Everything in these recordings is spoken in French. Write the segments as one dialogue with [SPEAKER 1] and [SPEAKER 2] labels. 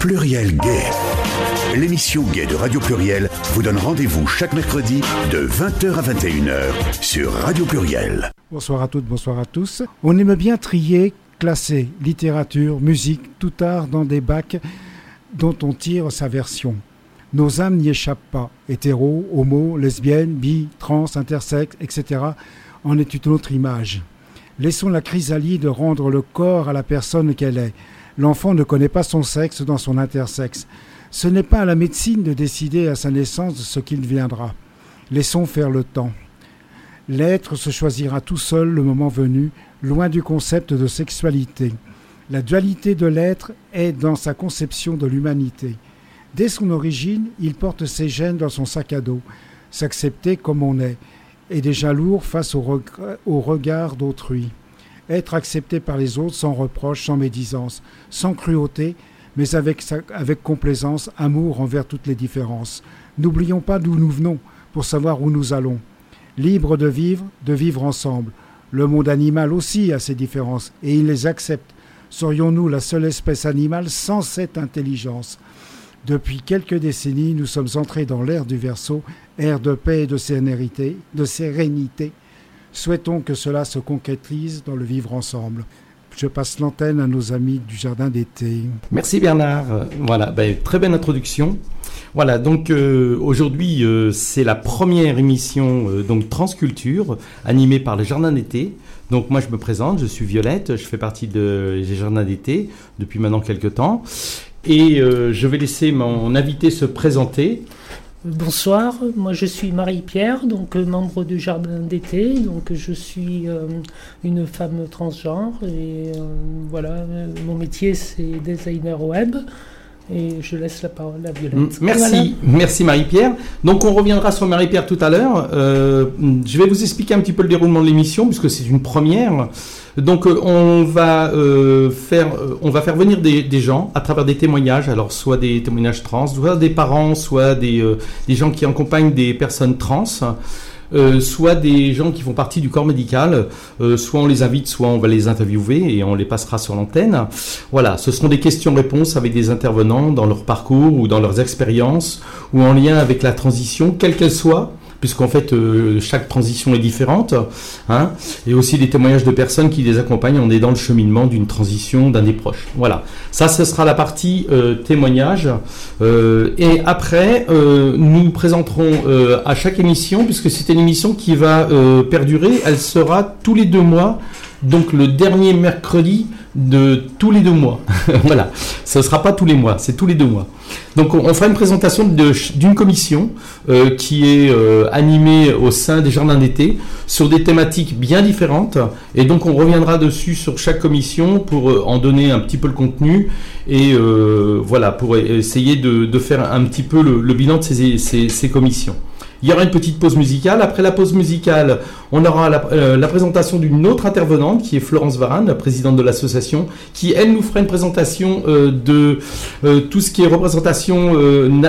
[SPEAKER 1] Pluriel Gay. L'émission Gay de Radio Pluriel vous donne rendez-vous chaque mercredi de 20h à 21h sur Radio Pluriel.
[SPEAKER 2] Bonsoir à toutes, bonsoir à tous. On aime bien trier, classer littérature, musique, tout art dans des bacs dont on tire sa version. Nos âmes n'y échappent pas. Hétéro, homo, lesbienne, bi, trans, intersexe, etc. en est une autre image. Laissons la chrysalide rendre le corps à la personne qu'elle est. L'enfant ne connaît pas son sexe dans son intersexe. Ce n'est pas à la médecine de décider à sa naissance ce qu'il deviendra. Laissons faire le temps. L'être se choisira tout seul le moment venu, loin du concept de sexualité. La dualité de l'être est dans sa conception de l'humanité. Dès son origine, il porte ses gènes dans son sac à dos. S'accepter comme on est est déjà lourd face au, regard d'autrui. Être accepté par les autres sans reproche, sans médisance, sans cruauté, mais avec, complaisance, amour envers toutes les différences. N'oublions pas d'où nous venons pour savoir où nous allons. Libre de vivre, de vivre ensemble. Le monde animal aussi a ses différences et il les accepte. Serions-nous la seule espèce animale sans cette intelligence? Depuis quelques décennies, nous sommes entrés dans l'ère du Verseau, ère de paix et de sérénité, de sérénité. Souhaitons que cela se concrétise dans le vivre ensemble. Je passe l'antenne à nos amis du jardin d'été.
[SPEAKER 3] Merci Bernard. Voilà, ben, très belle introduction. Voilà, donc euh, aujourd'hui euh, c'est la première émission euh, donc Transculture animée par le jardin d'été. Donc moi je me présente, je suis Violette, je fais partie de, des jardins d'été depuis maintenant quelques temps. Et je vais laisser mon invité se présenter.
[SPEAKER 4] Bonsoir, moi je suis Marie-Pierre, donc euh, membre du Jardin d'été, donc je suis euh, une femme transgenre et voilà, mon métier c'est designer web et je laisse la parole à Violette.
[SPEAKER 3] Merci, merci Marie-Pierre. Donc on reviendra sur Marie-Pierre tout à l'heure. je vais vous expliquer un petit peu le déroulement de l'émission puisque c'est une première. Donc euh, on va euh, faire, euh, on va faire venir des, gens à travers des témoignages, alors soit des témoignages trans, soit des parents, soit des, des gens qui accompagnent des personnes trans. Soit des gens qui font partie du corps médical, soit on les invite, soit on va les interviewer et on les passera sur l'antenne. Voilà, ce seront des questions-réponses avec des intervenants dans leur parcours ou dans leurs expériences ou en lien avec la transition, quelle qu'elle soit puisqu'en fait euh, chaque transition est différente, hein, et aussi des témoignages de personnes qui les accompagnent. Est dans le cheminement d'une transition d'un des proches. Voilà, ça, ce sera la partie euh, témoignage. Euh, et après, nous présenterons à chaque émission, puisque c'est une émission qui va perdurer, elle sera tous les deux mois, donc le dernier mercredi de tous les deux mois. voilà, ce ne sera pas tous les mois, c'est tous les deux mois. Donc on, fera une présentation d'une commission euh, qui est euh, animée au sein des jardins d'été sur des thématiques bien différentes. Et donc on reviendra dessus sur chaque commission pour euh, en donner un petit peu le contenu et voilà, pour essayer de, faire un petit peu le, bilan de ces commissions. Il y aura une petite pause musicale. Après la pause musicale, on aura la, euh, présentation d'une autre intervenante qui est Florence Varane, la présidente de l'association, qui elle nous fera une présentation euh, de euh, tout ce qui est représentation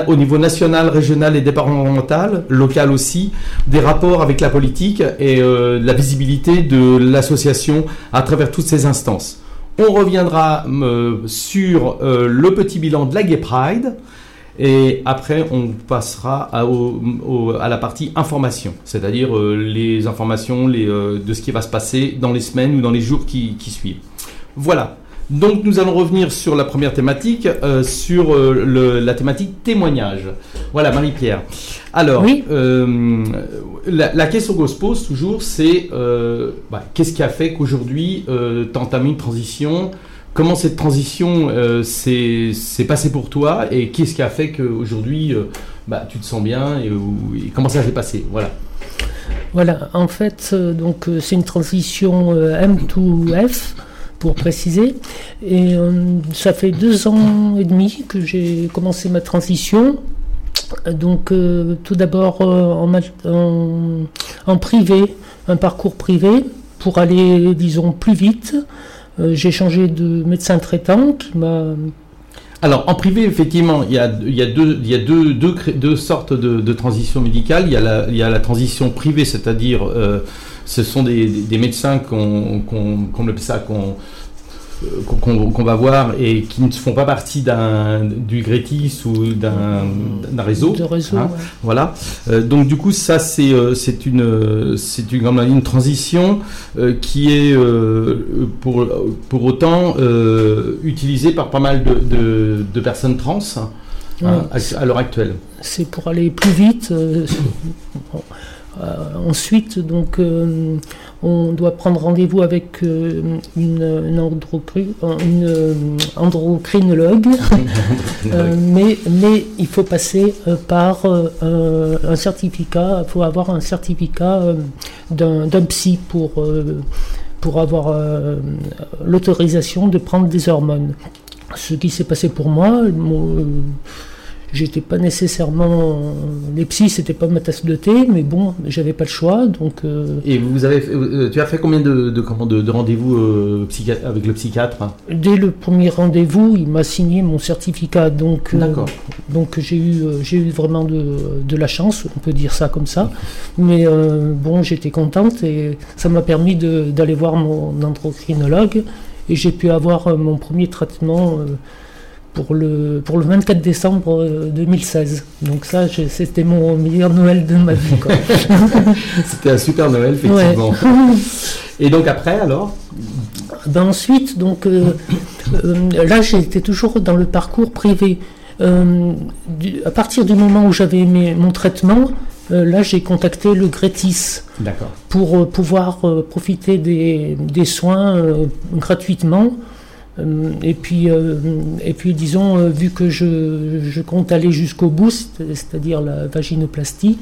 [SPEAKER 3] au niveau national, régional et départemental, local aussi, des rapports avec la politique et la visibilité de l'association à travers toutes ces instances. On reviendra sur le petit bilan de la Gay Pride. Et après, on passera à, à la partie information, c'est-à-dire euh, les informations les, euh, de ce qui va se passer dans les semaines ou dans les jours qui, qui suivent. Voilà. Donc nous allons revenir sur la première thématique, euh, sur le, la thématique témoignage. Voilà, Marie-Pierre. Alors, la, la, question qu'on se pose toujours, c'est bah, qu'est-ce qui a fait qu'aujourd'hui, tu as entamé une transition Comment cette transition euh, s'est passée pour toi et qu'est-ce qui a fait qu'aujourd'hui euh, bah, tu te sens bien et, comment ça s'est passé? Voilà.
[SPEAKER 4] Voilà, en fait, euh, donc c'est une transition M2F pour préciser. Et ça fait deux ans et demi que j'ai commencé ma transition. Donc tout d'abord en, en, privé, un parcours privé pour aller, disons, plus vite. Euh, j'ai changé de médecin traitant qui m'a
[SPEAKER 3] alors, en privé, effectivement, il y a, il y a, deux, il y a deux, deux, sortes de, de, transition médicale. Il y a la, il y a la transition privée, c'est-à-dire, euh, ce sont des, des médecins qu'on, qu'on, qu'on ça, qu'on, qu'on va voir et qui ne font pas partie du Grétis ou d'un réseau.
[SPEAKER 4] Hein,
[SPEAKER 3] voilà. donc du coup, ça c'est c'est une c'est une, une transition qui est pour pour autant utilisée par pas mal de, de, personnes trans hein, à, l'heure actuelle.
[SPEAKER 4] C'est pour aller plus vite. Ensuite, donc, on doit prendre rendez-vous avec euh, une, euh, endocrinologue, euh, mais, mais il faut passer par un certificat, il faut avoir un certificat d'un psy pour, pour avoir l'autorisation de prendre des hormones. Ce qui s'est passé pour moi, J'étais pas nécessairement. Les psys, c'était pas ma tasse de thé, mais bon, j'avais pas le choix. Donc, euh,
[SPEAKER 3] Et vous avez, euh, tu as fait combien de, de, de, rendez-vous euh, avec le psychiatre?
[SPEAKER 4] Dès le premier rendez-vous, il m'a signé mon certificat. Donc, donc j'ai eu, j'ai eu vraiment de, de, la chance, on peut dire ça comme ça. Mais bon, j'étais contente et ça m'a permis d'aller voir mon endocrinologue et j'ai pu avoir mon premier traitement pour le, pour le 24 décembre 2016. Euh, Donc ça, c'était mon meilleur Noël de ma vie.
[SPEAKER 3] c'était un super Noël, effectivement. Et donc après, alors?
[SPEAKER 4] Ben Ensuite, donc, euh, euh, là, j'étais toujours dans le parcours privé. à partir du moment où j'avais mon traitement, là, j'ai contacté le Grétis pour pouvoir profiter des, des soins gratuitement. Euh, et puis, euh, et puis disons, euh, vu que je, compte aller jusqu'au bout, c'est-à-dire la vaginoplastie,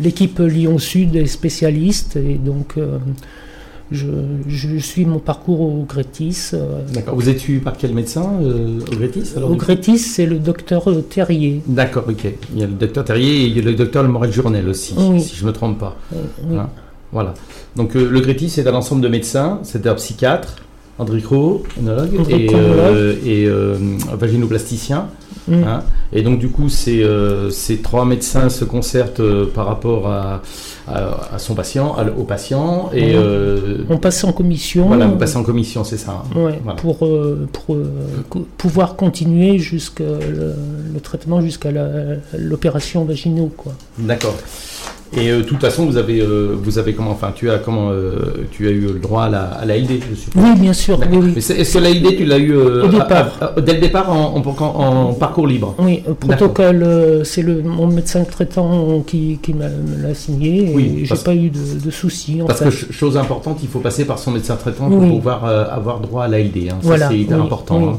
[SPEAKER 4] l'équipe Lyon Sud est spécialiste et donc je, suis mon parcours au Grétis.
[SPEAKER 3] D'accord. Vous êtes suivi par quel médecin au Grétis
[SPEAKER 4] Au Grétis, c'est le docteur Terrier.
[SPEAKER 3] D'accord, ok. Il y a le docteur Terrier et il y a le docteur Le Morel Journel aussi, si je ne me trompe pas. Hein voilà. Donc le Grétis, c'est un ensemble de médecins, c'est un psychiatre, andricro, et, euh, et euh, vaginoplasticien. Mm. Hein. et donc du coup, ces, euh, ces trois médecins se concertent par rapport à, à, son patient, au patient. Et,
[SPEAKER 4] mm. on passe en commission.
[SPEAKER 3] Voilà, on passe en commission, c'est ça.
[SPEAKER 4] Hein. Pour, pour pouvoir continuer jusqu'à le, le, traitement jusqu'à l'opération vaginaux.
[SPEAKER 3] D'accord. Et euh, de toute façon, vous avez, euh, vous avez comment, enfin, tu as comment, euh, tu as eu le droit à la, à la LD, je suppose.
[SPEAKER 4] Oui, bien sûr. Oui,
[SPEAKER 3] Est-ce que la LD, tu l'as eu au départ. dès le départ en, en, parcours libre?
[SPEAKER 4] Oui, protocole, c'est le mon médecin traitant qui, qui me l'a signé et j'ai pas eu de, de soucis.
[SPEAKER 3] parce que chose importante, il faut passer par son médecin traitant pour pouvoir avoir droit à la LD. Hein. Ça, c'est hyper important. Hein.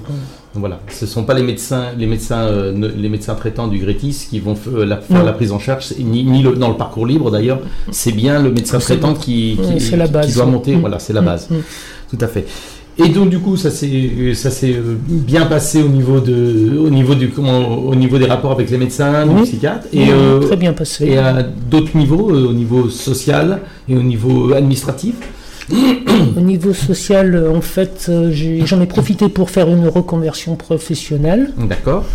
[SPEAKER 3] Voilà, ce ne sont pas les médecins, les médecins, euh, les médecins traitants du Grétis qui vont faire la, prise en charge, ni, ni dans le parcours libre d'ailleurs. C'est bien le médecin traitant qui, qui, doit monter. Mm. Voilà, c'est la mm. base. Mm. Tout à fait. Et donc du coup, ça s'est ça s'est euh, bien passé au niveau de au niveau du comment au niveau des rapports avec les médecins, les psychiatres
[SPEAKER 4] et euh, très bien passé.
[SPEAKER 3] Et à d'autres niveaux, au niveau social et au niveau administratif.
[SPEAKER 4] Au niveau social, en fait, euh, j'en ai, profité pour faire une reconversion professionnelle.
[SPEAKER 3] D'accord.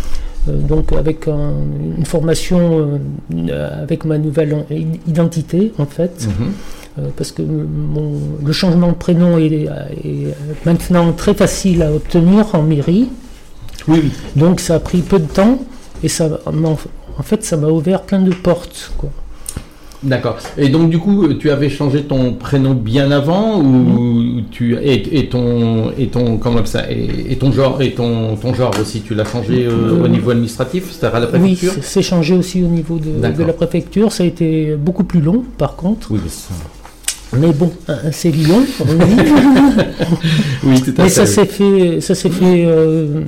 [SPEAKER 4] Euh, donc avec une formation euh, avec ma nouvelle identité, en fait. Mhm. parce que le changement de prénom est, maintenant très facile à obtenir en mairie.
[SPEAKER 3] Oui, oui.
[SPEAKER 4] Donc ça a pris peu de temps et ça, en fait, ça m'a ouvert plein de portes. Quoi.
[SPEAKER 3] D'accord. Et donc du coup, tu avais changé ton prénom bien avant ou tu et, ton et ton comment ça et, ton genre et ton ton genre aussi, tu l'as changé euh, au niveau administratif, c'est-à-dire à la préfecture?
[SPEAKER 4] Oui, c'est changé aussi au niveau de, de, la préfecture. Ça a été beaucoup plus long, par contre.
[SPEAKER 3] Oui,
[SPEAKER 4] mais bon, hein, c'est Lyon.
[SPEAKER 3] oui, tout
[SPEAKER 4] à Mais ça s'est fait, ça s'est fait euh,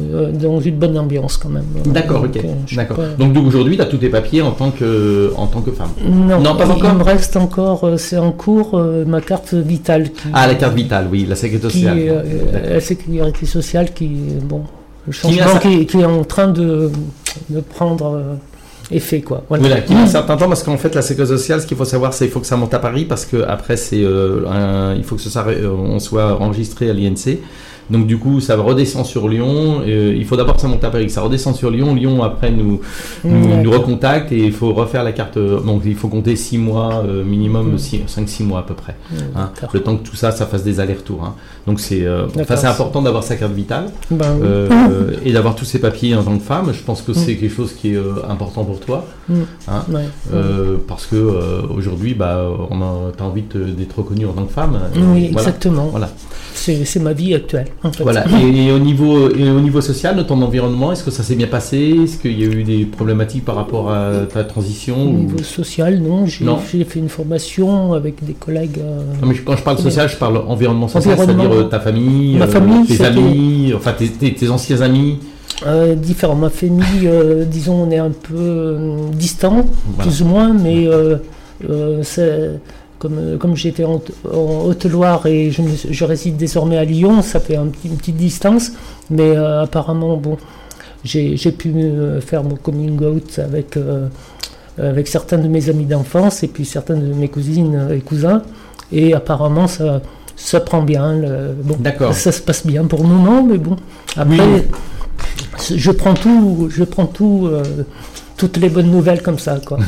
[SPEAKER 4] euh, dans une bonne ambiance quand même.
[SPEAKER 3] D'accord, ok. Euh, D'accord. Donc aujourd'hui, tu as tous tes papiers en tant que, en tant que femme.
[SPEAKER 4] Non, pas encore. Il me reste encore, c'est en cours ma carte vitale.
[SPEAKER 3] ah, la carte vitale, oui, la sécurité sociale.
[SPEAKER 4] la sécurité sociale qui, bon, le changement qui, qui, est en train de, de prendre fait quoi.
[SPEAKER 3] Voilà, qui met un certain temps parce qu'en fait la sécurité sociale, ce qu'il faut savoir, c'est qu'il faut que ça monte à Paris parce que après c'est, euh, il faut que ça, on soit enregistré à l'INC. Donc du coup, ça redescend sur Lyon. Euh, il faut d'abord que ça monte à Paris, ça redescend sur Lyon. Lyon après nous nous, nous recontacte et il faut refaire la carte. Donc il faut compter 6 mois euh, minimum, 5-6 mois à peu près. Hein. le temps que tout ça, ça fasse des allers-retours. Hein. Donc c'est euh, c'est important d'avoir sa carte vitale
[SPEAKER 4] Ben oui.
[SPEAKER 3] et d'avoir tous ces papiers en tant que femme. Je pense que c'est quelque chose qui est important pour toi. Hein.
[SPEAKER 4] Ouais.
[SPEAKER 3] Parce que aujourd'hui, bah, on a, t'as envie d'être reconnue en tant que femme.
[SPEAKER 4] Oui,
[SPEAKER 3] voilà.
[SPEAKER 4] exactement.
[SPEAKER 3] Voilà.
[SPEAKER 4] C'est ma vie actuelle. En fait.
[SPEAKER 3] Voilà. Et, et au niveau et au niveau social, de ton environnement, est-ce que ça s'est bien passé? Est-ce qu'il y a eu des problématiques par rapport à ta transition
[SPEAKER 4] Au
[SPEAKER 3] ou-
[SPEAKER 4] niveau social, non. J'ai fait une formation avec des collègues. euh,
[SPEAKER 3] Non, mais quand je parle social, je parle environnement social, c'est-à-dire euh, ta famille,
[SPEAKER 4] Ma
[SPEAKER 3] euh, tes amis, enfin tes, tes- tes anciens amis.
[SPEAKER 4] Euh, différents. Ma famille, disons, on est un peu distant,
[SPEAKER 3] Voilà.
[SPEAKER 4] plus ou moins, mais euh, c'est- comme, comme j'étais en, en Haute-Loire et je, réside désormais à Lyon, ça fait un petit- une petite distance, mais euh, apparemment, bon, j'ai j'ai pu faire mon coming out avec, euh, avec certains de mes amis d'enfance et puis certaines de mes cousines et cousins, et apparemment, ça, ça prend bien. le- bon,
[SPEAKER 3] D'accord.
[SPEAKER 4] ça se passe bien pour le moment, mais bon. Après,
[SPEAKER 3] Oui.
[SPEAKER 4] je prends tout, je prends tout, euh, toutes les bonnes nouvelles comme ça, quoi.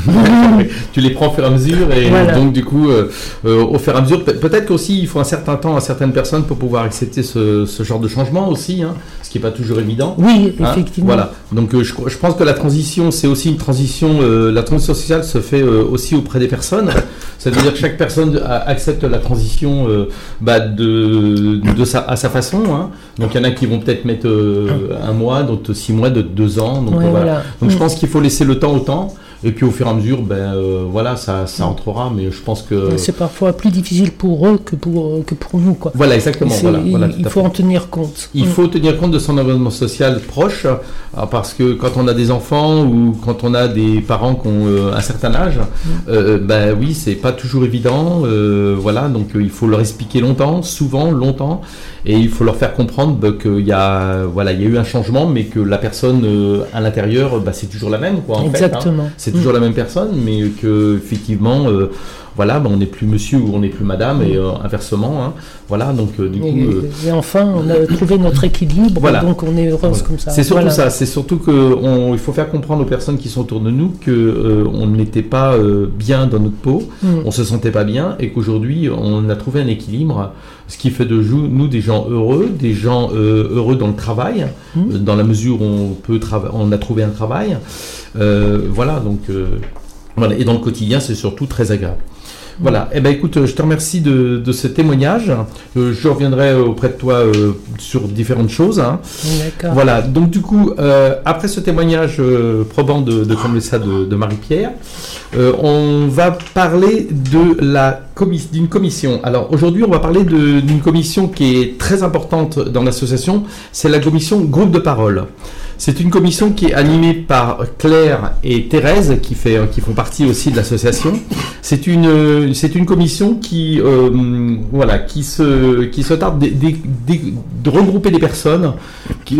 [SPEAKER 3] tu les prends au fur et à mesure et
[SPEAKER 4] Voilà.
[SPEAKER 3] donc du coup euh, euh, au fur et à mesure pe- peut-être qu'aussi il faut un certain temps à certaines personnes pour pouvoir accepter ce, ce genre de changement aussi hein, qui pas toujours évident
[SPEAKER 4] Oui,
[SPEAKER 3] Hein,
[SPEAKER 4] effectivement.
[SPEAKER 3] Voilà. Donc euh, je, je pense que la transition, c'est aussi une transition. euh, la transition sociale se fait euh, aussi auprès des personnes. C'est-à-dire que chaque personne accepte la transition euh, bah, de, de sa, à sa façon. hein. Donc il y en a qui vont peut-être mettre un mois, d'autres six mois, d'autres deux ans. Donc,
[SPEAKER 4] Ouais,
[SPEAKER 3] voilà.
[SPEAKER 4] voilà.
[SPEAKER 3] Donc je
[SPEAKER 4] Mm.
[SPEAKER 3] pense qu'il faut laisser le temps au temps. Et puis au fur et à mesure, ben euh, voilà, ça, ça entrera. Mais je pense que
[SPEAKER 4] C'est parfois plus difficile pour eux que pour, que pour nous, quoi.
[SPEAKER 3] voilà exactement. Voilà,
[SPEAKER 4] il,
[SPEAKER 3] voilà,
[SPEAKER 4] faut en tenir compte.
[SPEAKER 3] Il
[SPEAKER 4] Mm.
[SPEAKER 3] faut tenir compte de son environnement social proche, euh, parce que quand on a des enfants ou quand on a des parents qui ont euh, un certain âge, euh, ben oui, c'est pas toujours évident. euh, voilà, donc euh, il faut leur expliquer longtemps, souvent, longtemps, et il faut leur faire comprendre bah, qu'il y a, voilà, il y a eu un changement, mais que la personne euh, à l'intérieur, bah, c'est toujours la même, quoi. En fait, hein. C'est toujours la même personne, mais que effectivement, euh, voilà, bah, on n'est plus monsieur ou on n'est plus madame, et euh, inversement, hein. voilà. Donc euh, du coup.
[SPEAKER 4] Et,
[SPEAKER 3] euh,
[SPEAKER 4] et enfin, on a trouvé notre équilibre,
[SPEAKER 3] Voilà.
[SPEAKER 4] donc on est heureuse
[SPEAKER 3] Voilà.
[SPEAKER 4] comme ça.
[SPEAKER 3] C'est surtout
[SPEAKER 4] Voilà.
[SPEAKER 3] ça, c'est surtout que on- il faut faire comprendre aux personnes qui sont autour de nous euh, on n'était pas bien dans notre peau,
[SPEAKER 4] Mm.
[SPEAKER 3] on se sentait pas bien et qu'aujourd'hui on a trouvé un équilibre, ce qui fait de nous des gens heureux, des gens heureux dans le travail,
[SPEAKER 4] Mm.
[SPEAKER 3] euh, dans la mesure où on peut trava- on a trouvé un travail, Euh, voilà donc euh, voilà et dans le quotidien c'est surtout très agréable. Voilà, eh ben écoute, je te remercie de, de ce témoignage. Euh, je reviendrai auprès de toi euh, sur différentes choses. hein.
[SPEAKER 4] D'accord.
[SPEAKER 3] Voilà, donc du coup, euh, après ce témoignage euh, probant de, de comme ça de, de Marie-Pierre, euh, on va parler de la commis- d'une commission. Alors aujourd'hui, on va parler d'une commission qui est très importante dans l'association, c'est la commission groupe de parole. C'est une commission qui est animée par Claire et Thérèse, qui, font partie aussi de l'association. C'est une, commission qui, euh, qui se, tarde de, regrouper des personnes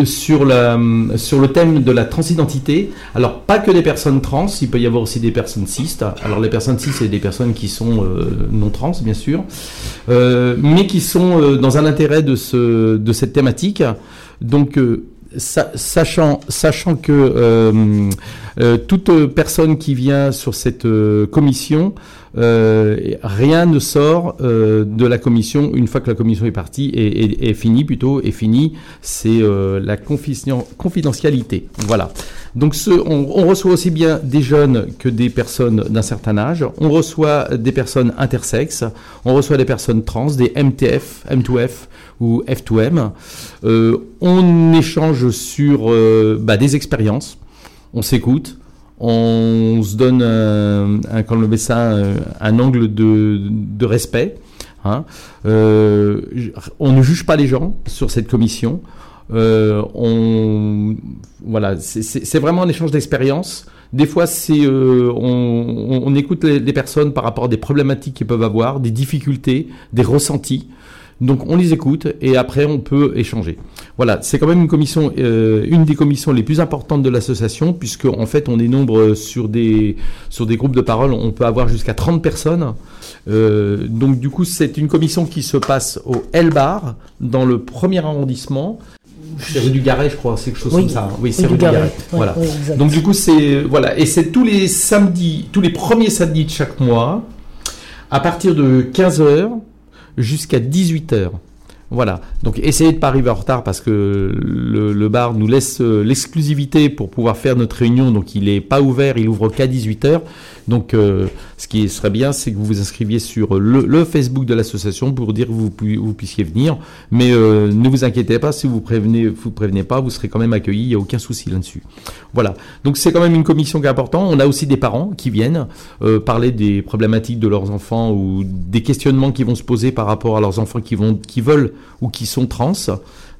[SPEAKER 3] sur, le thème de la transidentité. Alors, pas que des personnes trans, il peut y avoir aussi des personnes cis. Alors, les personnes cis, c'est des personnes qui sont euh, non trans, bien sûr, euh, mais qui sont dans un intérêt de, de cette thématique. Donc, sa- sachant, sachant que euh, euh, toute personne qui vient sur cette euh, commission, euh, rien ne sort euh, de la commission une fois que la commission est partie et, et- et finie plutôt est finie. C'est euh, la confidentialité. Voilà. Donc on, reçoit aussi bien des jeunes que des personnes d'un certain âge. On reçoit des personnes intersexes. On reçoit des personnes trans, des MTF, M2F ou F2M. Euh, on échange sur bah, des expériences. On s'écoute. On se donne un, un, angle de, respect. hein. Euh, on ne juge pas les gens sur cette commission. Euh, on, voilà, c'est- vraiment un échange d'expérience. Des fois, euh, on écoute les, les personnes par rapport à des problématiques qu'ils peuvent avoir, des difficultés, des ressentis. Donc, on les écoute et après, on peut échanger. Voilà, c'est quand même une commission, euh, une des commissions les plus importantes de l'association, puisque en fait, on est nombre sur des sur des groupes de parole, on peut avoir jusqu'à 30 personnes. Euh, donc du coup, c'est une commission qui se passe au L-Bar, dans le premier arrondissement. C'est rue du Garret, je crois, c'est quelque chose
[SPEAKER 4] Oui,
[SPEAKER 3] comme ça. hein. Oui, c'est
[SPEAKER 4] du
[SPEAKER 3] rue du
[SPEAKER 4] Garret.
[SPEAKER 3] Garret.
[SPEAKER 4] Ouais,
[SPEAKER 3] voilà.
[SPEAKER 4] ouais.
[SPEAKER 3] Donc du coup, c'est voilà, et c'est tous les samedis, tous les premiers samedis de chaque mois, à partir de 15h jusqu'à 18h. Voilà. Donc essayez de pas arriver en retard parce que le, bar nous laisse euh, l'exclusivité pour pouvoir faire notre réunion. Donc il est pas ouvert, il ouvre qu'à 18h. Donc euh, ce qui serait bien, c'est que vous vous inscriviez sur le, Facebook de l'association pour dire que vous, pu- vous puissiez venir. Mais euh, ne vous inquiétez pas, si vous prévenez, vous prévenez pas, vous serez quand même accueillis. Il n'y a aucun souci là-dessus. Voilà. Donc c'est quand même une commission qui est importante. On a aussi des parents qui viennent parler des problématiques de leurs enfants ou des questionnements qui vont se poser par rapport à leurs enfants qui vont, qui veulent ou qui sont trans.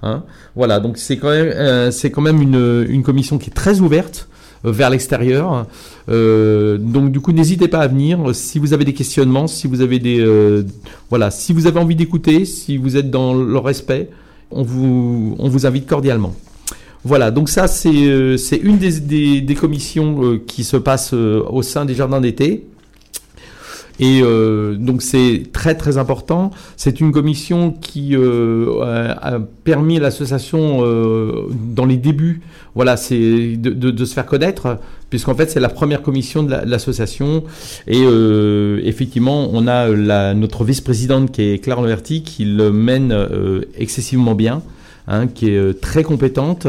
[SPEAKER 3] Hein. Voilà. Donc c'est quand même, euh, c'est quand même une, une commission qui est très ouverte euh, vers l'extérieur. Euh, donc du coup, n'hésitez pas à venir si vous avez des questionnements, si vous avez des, voilà, si vous avez envie d'écouter, si vous êtes dans le respect, on vous, on vous invite cordialement. Voilà, donc ça c'est une des, des, des commissions qui se passe au sein des jardins d'été. Et euh, donc c'est très très important. C'est une commission qui euh, a permis à l'association euh, dans les débuts, voilà, c'est de, de, de se faire connaître, puisqu'en fait c'est la première commission de la- de l'association. Et euh, effectivement, on a la, notre vice-présidente qui est Claire Leverty qui le mène euh, excessivement bien. Hein, qui est euh, très compétente.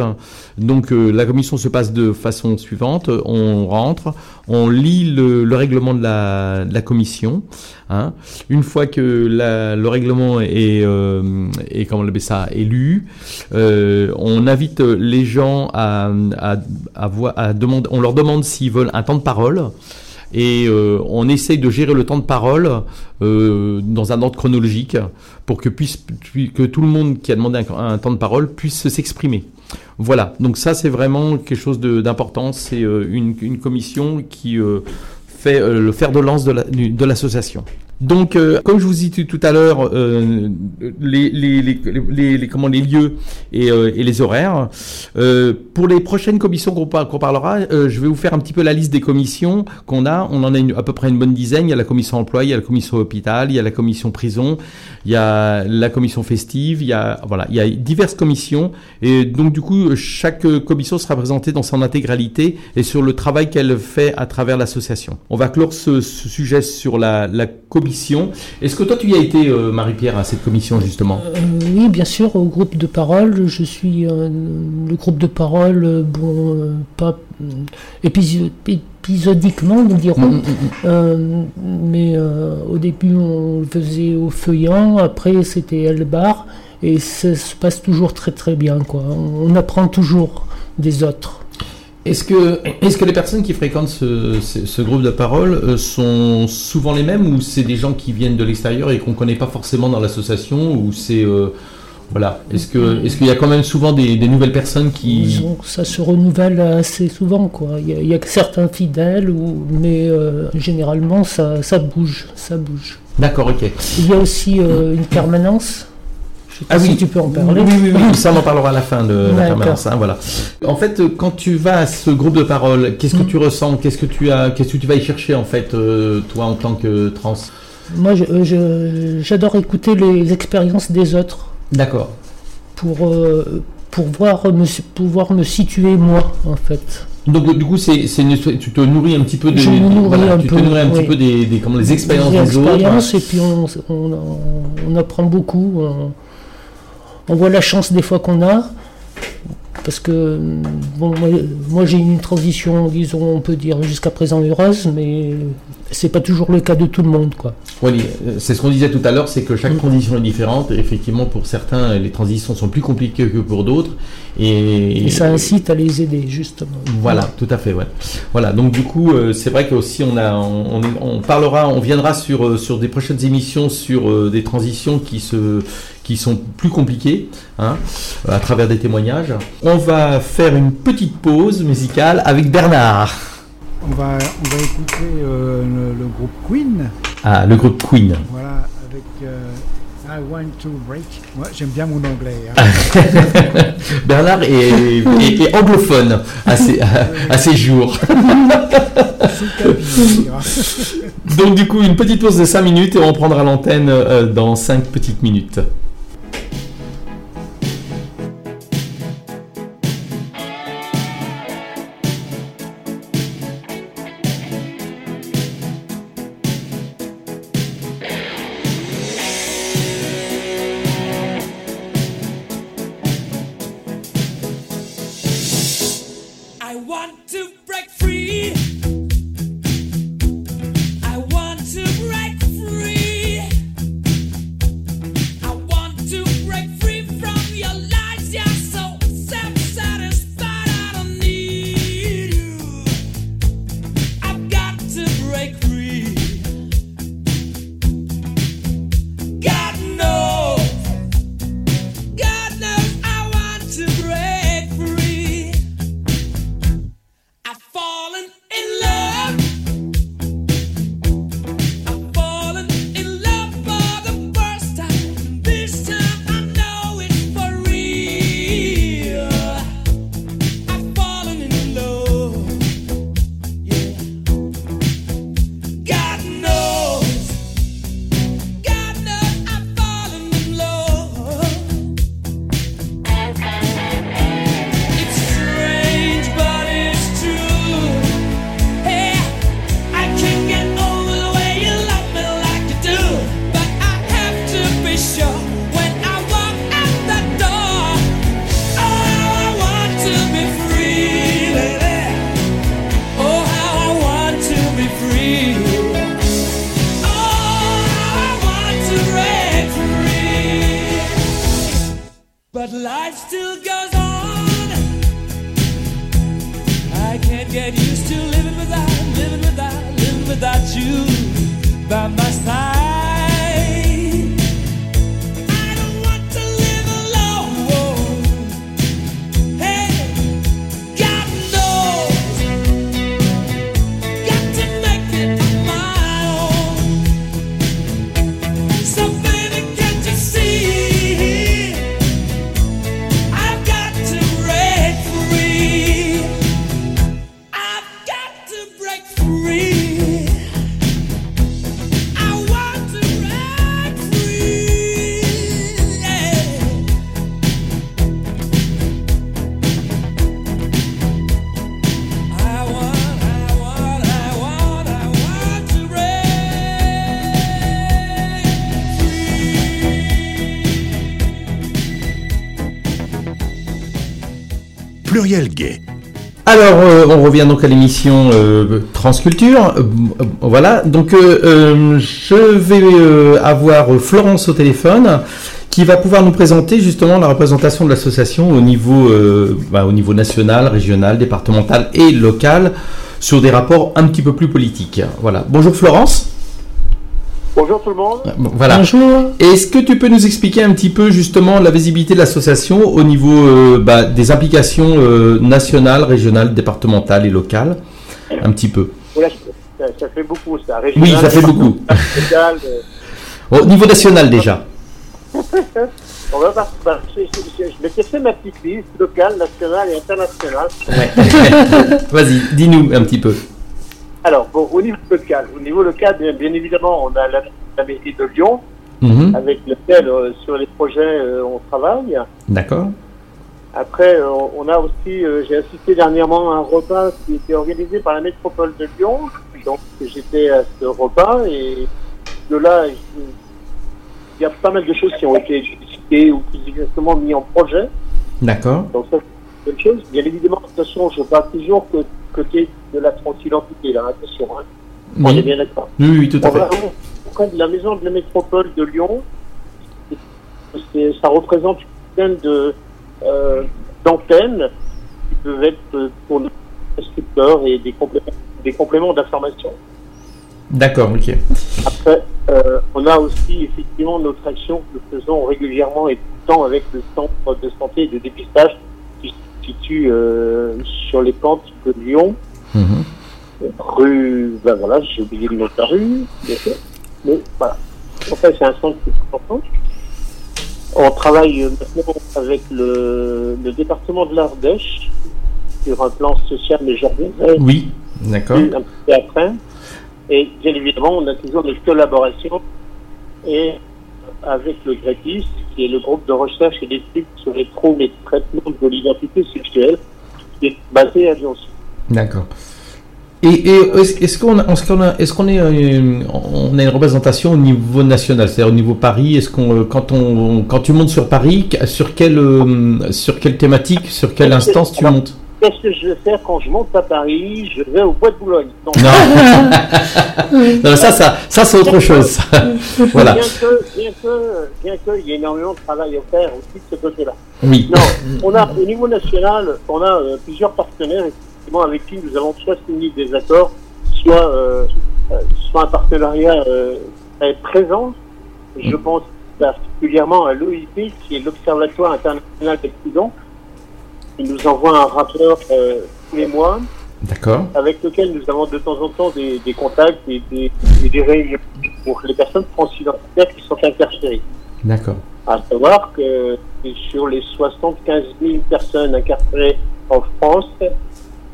[SPEAKER 3] Donc euh, la commission se passe de façon suivante. On rentre, on lit le, le règlement de la, de la commission. hein. Une fois que la- le règlement est, euh, est comment on appelle ça, est lu, euh, on invite les gens à, à, à, à demander, on leur demande s'ils veulent un temps de parole. Et euh, on essaye de gérer le temps de parole euh, dans un ordre chronologique pour que, puisse, que tout le monde qui a demandé un, temps de parole puisse s'exprimer. Voilà, donc ça c'est vraiment quelque chose d'important. C'est euh, une, commission qui fait le fer de lance de l'association. Donc, euh, comme je vous ai dit tout à l'heure, euh, les, comment, les lieux et, euh, les horaires. Pour les prochaines commissions qu'on par- qu'on parlera, je vais vous faire un petit peu la liste des commissions qu'on a. On en a à peu près une bonne dizaine. Il y a la commission emploi, il y a la commission hôpital, il y a la commission prison, il y a la commission festive, il y a voilà, il y a diverses commissions. Et donc du coup, chaque commission sera présentée dans son intégralité et sur le travail qu'elle fait à travers l'association. On va clore ce, sujet sur la commission. Est-ce que toi tu y as été, euh, Marie-Pierre, à cette commission justement
[SPEAKER 4] Euh, oui, bien sûr, au groupe de parole. Je suis le groupe de parole, euh, bon, pas épiso- épisodiquement, nous dirons.
[SPEAKER 3] Mm, mm, mm.
[SPEAKER 4] Euh, mais euh, au début, on le faisait au feuillant, après, c'était Elbar, et ça se passe toujours très très bien. Quoi. On apprend toujours des autres.
[SPEAKER 3] Est-ce que, les personnes qui fréquentent ce, ce, ce groupe de parole euh, sont souvent les mêmes ou c'est des gens qui viennent de l'extérieur et qu'on ne connaît pas forcément dans l'association ou c'est euh, voilà est-ce que est-ce qu'il y a quand même souvent des, des nouvelles personnes qui
[SPEAKER 4] ça se renouvelle assez souvent. Quoi. Il, y a, il y a que certains fidèles, ou, mais euh, généralement, ça, ça bouge. Ça bouge.
[SPEAKER 3] d'accord ok
[SPEAKER 4] Il y a aussi euh, une permanence. Je sais pas
[SPEAKER 3] Ah oui.
[SPEAKER 4] si tu peux en parler.
[SPEAKER 3] oui, oui, oui, ça on en parlera à la fin de la permanence hein, voilà en fait euh, quand tu vas à ce groupe de parole qu'est-ce que
[SPEAKER 4] Mm.
[SPEAKER 3] tu ressens? Qu'est-ce que tu as qu'est-ce que tu vas y chercher en fait euh, toi en tant que trans?
[SPEAKER 4] Moi, je- euh, je- j'adore écouter les expériences des autres
[SPEAKER 3] d'accord
[SPEAKER 4] pour, euh, pour voir me, pouvoir me situer moi, en fait.
[SPEAKER 3] donc du coup c'est tu te nourris un petit peu des
[SPEAKER 4] Je me nourris
[SPEAKER 3] voilà,
[SPEAKER 4] un
[SPEAKER 3] tu te nourris un petit peu des, des comment les expériences
[SPEAKER 4] Des
[SPEAKER 3] des autres
[SPEAKER 4] expériences, et puis on, on, on apprend beaucoup. On, on voit la chance des fois qu'on a. Parce que bon, moi, moi, j'ai une transition, disons, on peut dire jusqu'à présent heureuse, mais c'est pas toujours le cas de tout le monde, quoi.
[SPEAKER 3] Oui, euh, c'est ce qu'on disait tout à l'heure, c'est que chaque
[SPEAKER 4] Mm.
[SPEAKER 3] transition est différente. Et effectivement, pour certains, les transitions sont plus compliquées que pour d'autres. Et,
[SPEAKER 4] Et ça incite à les aider, justement.
[SPEAKER 3] Voilà, tout à fait, ouais. Voilà, donc du coup, euh, c'est vrai qu'aussi on a, on, parlera, on viendra sur euh, sur des prochaines émissions sur des transitions qui se, qui sont plus compliquées, hein, à travers des témoignages. On va faire une petite pause musicale avec Bernard.
[SPEAKER 2] On va, on va écouter euh, le, le groupe Queen,
[SPEAKER 3] Ah, le groupe Queen.
[SPEAKER 2] voilà, avec euh, I Want to Break. Moi, j'aime bien mon anglais. hein.
[SPEAKER 3] Bernard est, est- est anglophone à ces, à jours.
[SPEAKER 2] Tapis, on dira.
[SPEAKER 5] Donc du coup, une petite pause de 5 minutes et on prendra l'antenne euh, dans 5 petites minutes. Alors, euh, on revient donc à l'émission euh, Transculture. Euh, voilà, donc je vais avoir Florence au téléphone qui va pouvoir nous présenter justement la représentation de l'association au niveau, bah, au niveau national, régional, départemental et local sur des rapports un petit peu plus politiques. Voilà. Bonjour Florence.
[SPEAKER 6] Bonjour tout le monde. Euh,
[SPEAKER 5] voilà. Bonjour. Est-ce que tu peux nous expliquer un petit peu justement la visibilité de l'association au niveau euh, bah, des implications euh, nationales, régionales, départementales et locales? Un petit peu.
[SPEAKER 6] ça, fait beaucoup ça.
[SPEAKER 5] oui, ça fait beaucoup. au niveau national déjà.
[SPEAKER 6] On va pas, bah, je, vais fait ma petite liste locale, nationale et internationale.
[SPEAKER 5] Vas-y, dis-nous un petit peu.
[SPEAKER 6] Alors, au niveau local, au niveau local, bien, évidemment, on a la, mairie de Lyon, mhm. avec lequel, euh, sur les projets, euh, on travaille.
[SPEAKER 5] D'accord.
[SPEAKER 6] Après, euh, on a aussi, j'ai assisté dernièrement à un repas qui était organisé par la métropole de Lyon. Donc, j'étais à ce repas et de là, il y a pas mal de choses qui ont été discutées ou sont exactement mis en projet.
[SPEAKER 5] D'accord.
[SPEAKER 6] Donc, ça, c'est une chose. Bien évidemment, de toute façon, je parle toujours que côté de la transidentité, là, attention. Hein. On est bien d'accord.
[SPEAKER 5] Oui, oui, tout à fait.
[SPEAKER 6] la maison de la métropole de Lyon, ça représente une dizaine de, euh, d'antennes qui peuvent être pour nos instructeurs et des compléments, des compléments d'information.
[SPEAKER 5] D'accord, ok.
[SPEAKER 6] Après, euh, on a aussi effectivement notre action que nous faisons régulièrement et tout le temps avec le centre de santé et de dépistage situe euh, sur les pentes de Lyon, mhm. rue, ben voilà, j'ai oublié le nom de la rue, mais voilà. En fait, c'est un centre qui est important. On travaille maintenant avec le, le département de l'Ardèche sur un plan social, mais j'en
[SPEAKER 5] Oui, d'accord.
[SPEAKER 6] Un peu après. Et bien évidemment, on a toujours des collaborations et avec le GRETIS, qui est le groupe de recherche et d'études sur les troubles et traitements de l'identité sexuelle, qui est basé à Lyon.
[SPEAKER 3] D'accord. Et, est-ce qu'on est-ce qu'on est, euh, on a une représentation au niveau national, c'est-à-dire au niveau Paris Est-ce qu'on, euh, quand on, quand tu montes sur Paris, sur quelle, euh, sur quelle thématique, sur quelle instance tu montes?
[SPEAKER 6] Qu'est-ce que je vais faire quand je monte à Paris? Je vais au Bois de Boulogne.
[SPEAKER 3] Non, non. ça, ça, ça c'est autre chose.
[SPEAKER 6] voilà. Bien que, bien que, bien que, il y a énormément de travail à faire aussi de ce côté-là.
[SPEAKER 3] Oui.
[SPEAKER 6] Non, on a au niveau national, on a plusieurs partenaires avec qui nous avons soit signé des accords, soit, euh, euh, soit un partenariat euh, présent. Je mm. pense particulièrement à l'OIP, qui est l'Observatoire international des qui nous envoie un rapport tous les mois.
[SPEAKER 3] D'accord.
[SPEAKER 6] Avec lequel nous avons de temps en temps des, contacts et des, des, réunions pour les personnes transidentitaires qui sont incarcérées.
[SPEAKER 3] D'accord.
[SPEAKER 6] À savoir que sur les 75 000 personnes incarcérées en France,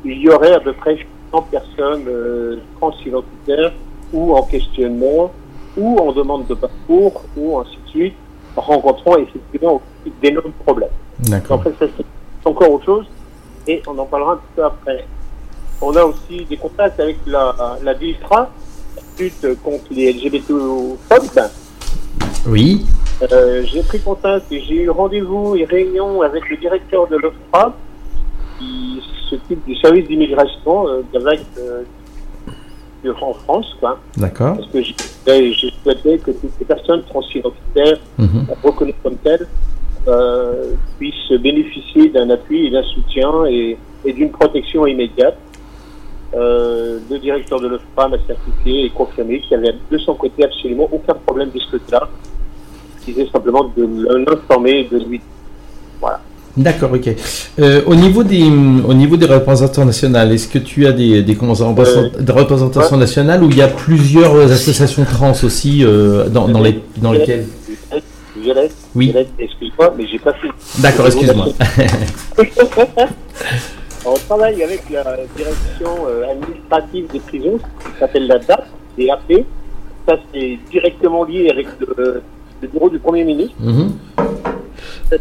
[SPEAKER 6] il y aurait à peu près 100 personnes euh, transidentitaires ou en questionnement ou en demande de parcours ou ainsi de suite, rencontrant effectivement d'énormes problèmes.
[SPEAKER 3] D'accord.
[SPEAKER 6] En fait, c'est encore autre chose et on en parlera un petit peu après. On a aussi des contacts avec la, la DILTRA, lutte contre les LGBT-phobes.
[SPEAKER 3] Oui.
[SPEAKER 6] Euh, j'ai pris contact et j'ai eu rendez-vous et réunion avec le directeur de l'OFRA qui s'occupe du service d'immigration euh, euh, en France. Quoi.
[SPEAKER 3] D'accord.
[SPEAKER 6] Parce que je, souhaitais que toutes les personnes transidentitaires, mm reconnues comme telles, euh, puissent bénéficier d'un appui et d'un soutien et, d'une protection immédiate. Euh, le directeur de l'OFPRA m'a certifié et confirmé qu'il n'y avait de son côté absolument aucun problème de ce côté-là. Il disait simplement de l'informer de lui. Voilà.
[SPEAKER 3] D'accord, ok. Euh, au, niveau des, au niveau des représentants nationaux, est-ce que tu as des, des, euh, de représentations nationales où il y a plusieurs associations trans aussi dans, dans, les, dans lesquelles?
[SPEAKER 6] Oui. Excuse-moi, mais j'ai pas fait.
[SPEAKER 3] D'accord, excuse-moi.
[SPEAKER 6] On travaille avec la direction administrative des prisons, qui s'appelle la DAP, DAP. Ça, c'est directement lié avec le, bureau du Premier ministre. Mhm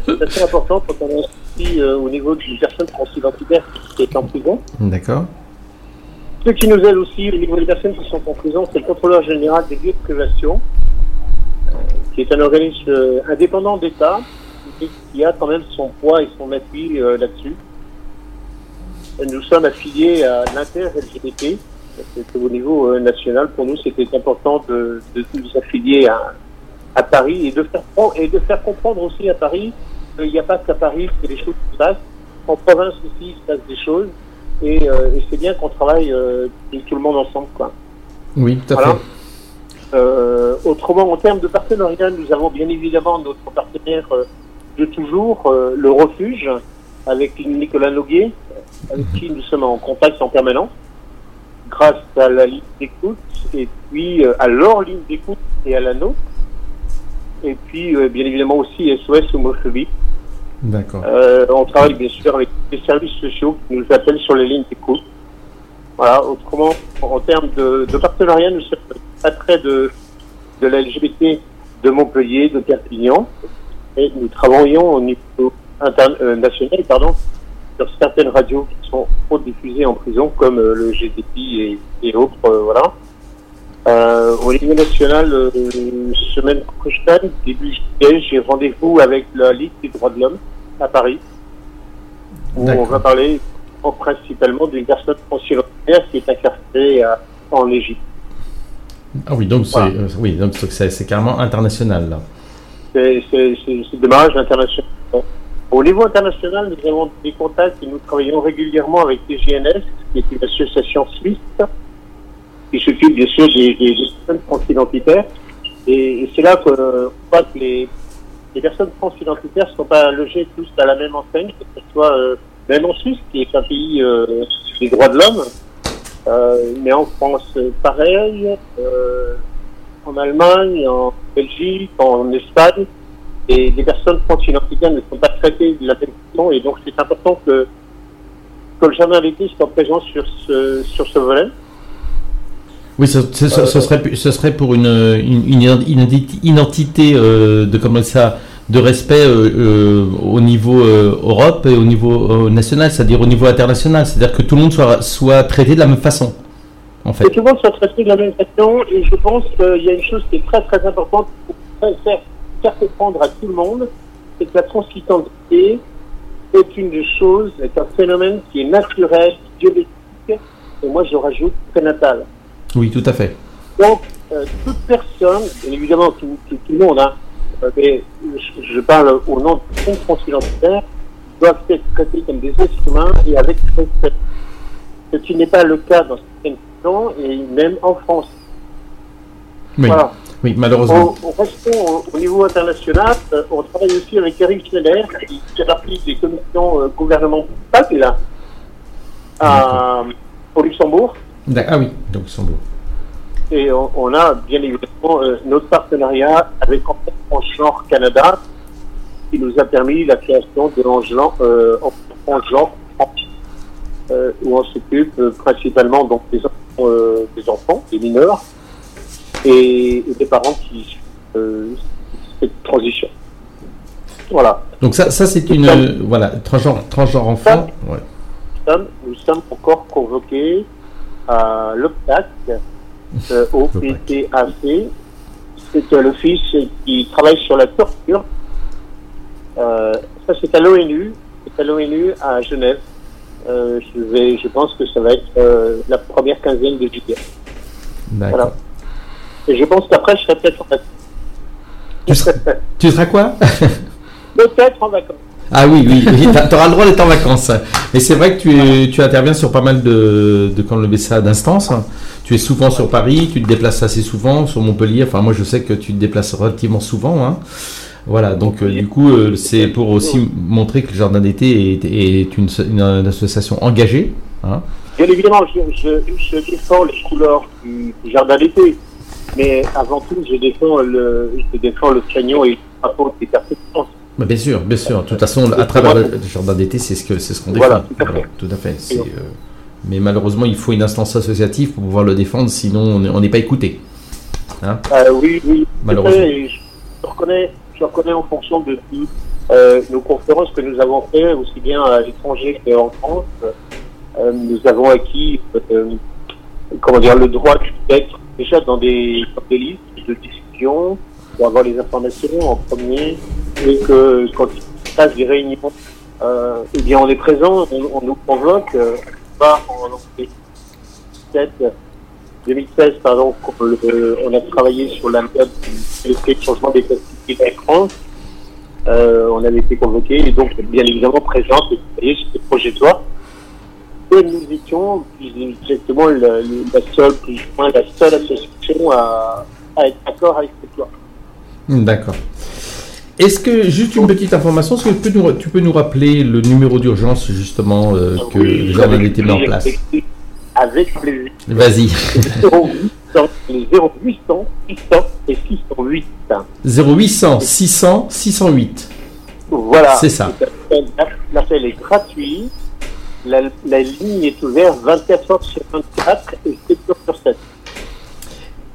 [SPEAKER 6] c'est assez important quand on est aussi euh, au niveau d'une personne transidentitaire qui est en prison.
[SPEAKER 3] D'accord.
[SPEAKER 6] Ce qui nous aide aussi au niveau des personnes qui sont en prison, c'est le contrôleur général des lieux de privation, euh, qui est un organisme euh, indépendant d'État, qui a quand même son poids et son appui là-dessus. Nous sommes affiliés à l'inter-LGBT, au niveau national. Pour nous, c'était important de, de nous affilier à, à Paris et de faire, et de faire comprendre aussi à Paris qu'il n'y a pas qu'à Paris que les choses se passent. En province aussi, il se passe des choses. Et, euh, et c'est bien qu'on travaille euh, tout le monde ensemble. Quoi.
[SPEAKER 3] Oui, tout à fait.
[SPEAKER 6] Euh, autrement, en termes de partenariat, nous avons bien évidemment notre partenaire euh, de toujours, euh, le Refuge, avec Nicolas Noguet, avec qui nous sommes en contact en permanence, grâce à la ligne d'écoute, et puis à leur ligne d'écoute et à la nôtre et puis bien évidemment aussi SOS homophobie.
[SPEAKER 3] D'accord.
[SPEAKER 6] On travaille bien sûr avec les services sociaux qui nous appellent sur les lignes d'écoute. Voilà, autrement, en termes de, de partenariat, nous sommes très de, de la LGBT de Montpellier, de Perpignan, et nous travaillons au niveau international, euh, pardon, sur certaines radios qui sont trop diffusées en prison, comme le GDP et, et autres, voilà. Euh, au niveau national, euh, semaine prochaine, début juillet, j'ai rendez-vous avec la Ligue des droits de l'homme à Paris, où on va parler principalement d'une personne pensionnaire qui est incarcérée euh, en Égypte.
[SPEAKER 3] Ah oui, donc c'est oui, donc c'est carrément international là.
[SPEAKER 6] C'est dommage, international. Au niveau international, nous avons des contacts et nous travaillons régulièrement avec TGNS, qui est une association suisse qui s'occupe bien sûr des, des, personnes transidentitaires. Et, et c'est là qu'on voit que les, les personnes transidentitaires ne sont pas logées tous à la même enseigne, que ce soit euh, même en Suisse, qui est un pays euh, des droits de l'homme, euh, mais en France, pareil, euh, en Allemagne, en Belgique, en Espagne, et les personnes transidentitaires ne sont pas traitées de la même façon, et donc c'est important que, que le jardin d'été soit présent sur ce, sur ce volet.
[SPEAKER 3] Oui, ce, serait, ce serait pour une, une, une identi- identité euh, de comme ça, de respect euh, euh, au niveau euh, Europe et au niveau national, c'est-à-dire au niveau international, c'est-à-dire que tout le monde soit, soit traité de la même façon, en fait.
[SPEAKER 6] Et tout le monde soit traité de la même façon, et je pense qu'il y a une chose qui est très très importante pour faire, comprendre à tout le monde, c'est que la transidentité est une des choses, est un phénomène qui est naturel, biologique, et moi je rajoute prénatal.
[SPEAKER 3] Oui, tout à fait.
[SPEAKER 6] Donc, euh, toute personne, évidemment tout, tout- tout le monde, hein, mais je, je parle au nom de tout transidentitaire, doivent être traités comme des êtres humains et avec respect. Ce qui n'est pas le cas dans certaines nations et même en France.
[SPEAKER 3] Oui,
[SPEAKER 6] Voilà.
[SPEAKER 3] oui malheureusement.
[SPEAKER 6] Au, au, restons au, au niveau international, euh, on travaille aussi avec Eric Schneider, qui fait partie des commissions euh, gouvernementales, là, à- au Luxembourg.
[SPEAKER 3] Ah oui, donc beaux.
[SPEAKER 6] Et on, on a bien évidemment euh, notre partenariat avec en Genre Canada, qui nous a permis la création de l'Angelan, euh, euh, où on s'occupe euh, principalement donc des, enfants, euh, des enfants, des mineurs, et, et des parents qui suivent cette transition. Voilà.
[SPEAKER 3] Donc ça, ça c'est une... voilà, transgenre, transgenre enfant.
[SPEAKER 6] Nous sommes, nous sommes encore convoqués à l'OPTAC, euh, au PTAC. C'est euh, l'office qui travaille sur la torture. Euh, ça, c'est à l'ONU. C'est à l'ONU à Genève. Euh, je, vais, je pense que ça va être euh, la première quinzaine de juillet. Voilà. Et je pense qu'après, je serai peut-être en vacances.
[SPEAKER 3] Tu seras, tu seras quoi?
[SPEAKER 6] Peut-être en vacances.
[SPEAKER 3] Ah oui, oui, tu auras le droit d'être en vacances. Mais c'est vrai que tu, tu interviens sur pas mal de, de quand le BCA d'instances. Tu es souvent sur Paris, tu te déplaces assez souvent sur Montpellier. Enfin, moi, je sais que tu te déplaces relativement souvent. hein. Voilà, donc euh, du coup, euh, c'est pour aussi montrer que le Jardin d'été est, est une, une- association engagée. hein.
[SPEAKER 6] Bien évidemment, je, je, défends les couleurs du, jardin d'été, mais avant tout, je défends le, je défends le cagnon et le drapeau des.
[SPEAKER 3] Bien sûr, bien sûr. De toute façon, à travers le, Jardin d'été, c'est ce c'est ce qu'on défend.
[SPEAKER 6] Voilà, tout à fait.
[SPEAKER 3] Voilà, tout à fait. C'est, euh, mais malheureusement, il faut une instance associative pour pouvoir le défendre, sinon on n'est- pas écouté. Hein
[SPEAKER 6] Euh, oui, oui.
[SPEAKER 3] Malheureusement.
[SPEAKER 6] Je reconnais, je reconnais en fonction de euh, nos conférences que nous avons faites, aussi bien à l'étranger qu'en France. euh, nous avons acquis, comment dire, le droit d'être déjà dans des, dans des listes de discussion avoir les informations en premier et que quand il se passe des réunions, euh, eh bien on est présent, on, nous convoque, euh, pas en 2017, 2016, pardon, le- on a travaillé sur la méthode du changement des pesticides en. Euh, on avait été convoqué et donc bien évidemment présente et sur ce projet de. Et nous étions exactement la, seule, plus la seule association à, à être d'accord avec cette loi.
[SPEAKER 3] D'accord. Est-ce que, juste une petite information, est-ce que tu peux nous, tu peux nous rappeler le numéro d'urgence justement euh, que
[SPEAKER 6] Oui, avec
[SPEAKER 3] d'été met en place?
[SPEAKER 6] Avec plaisir.
[SPEAKER 3] Vas-y.
[SPEAKER 6] 0800, les 0800, 600 et 608.
[SPEAKER 3] 0800 600 608.
[SPEAKER 6] Voilà.
[SPEAKER 3] C'est ça.
[SPEAKER 6] L'appel est gratuit. La, la ligne est ouverte 24 heures sur 24 et 7 jours sur 7.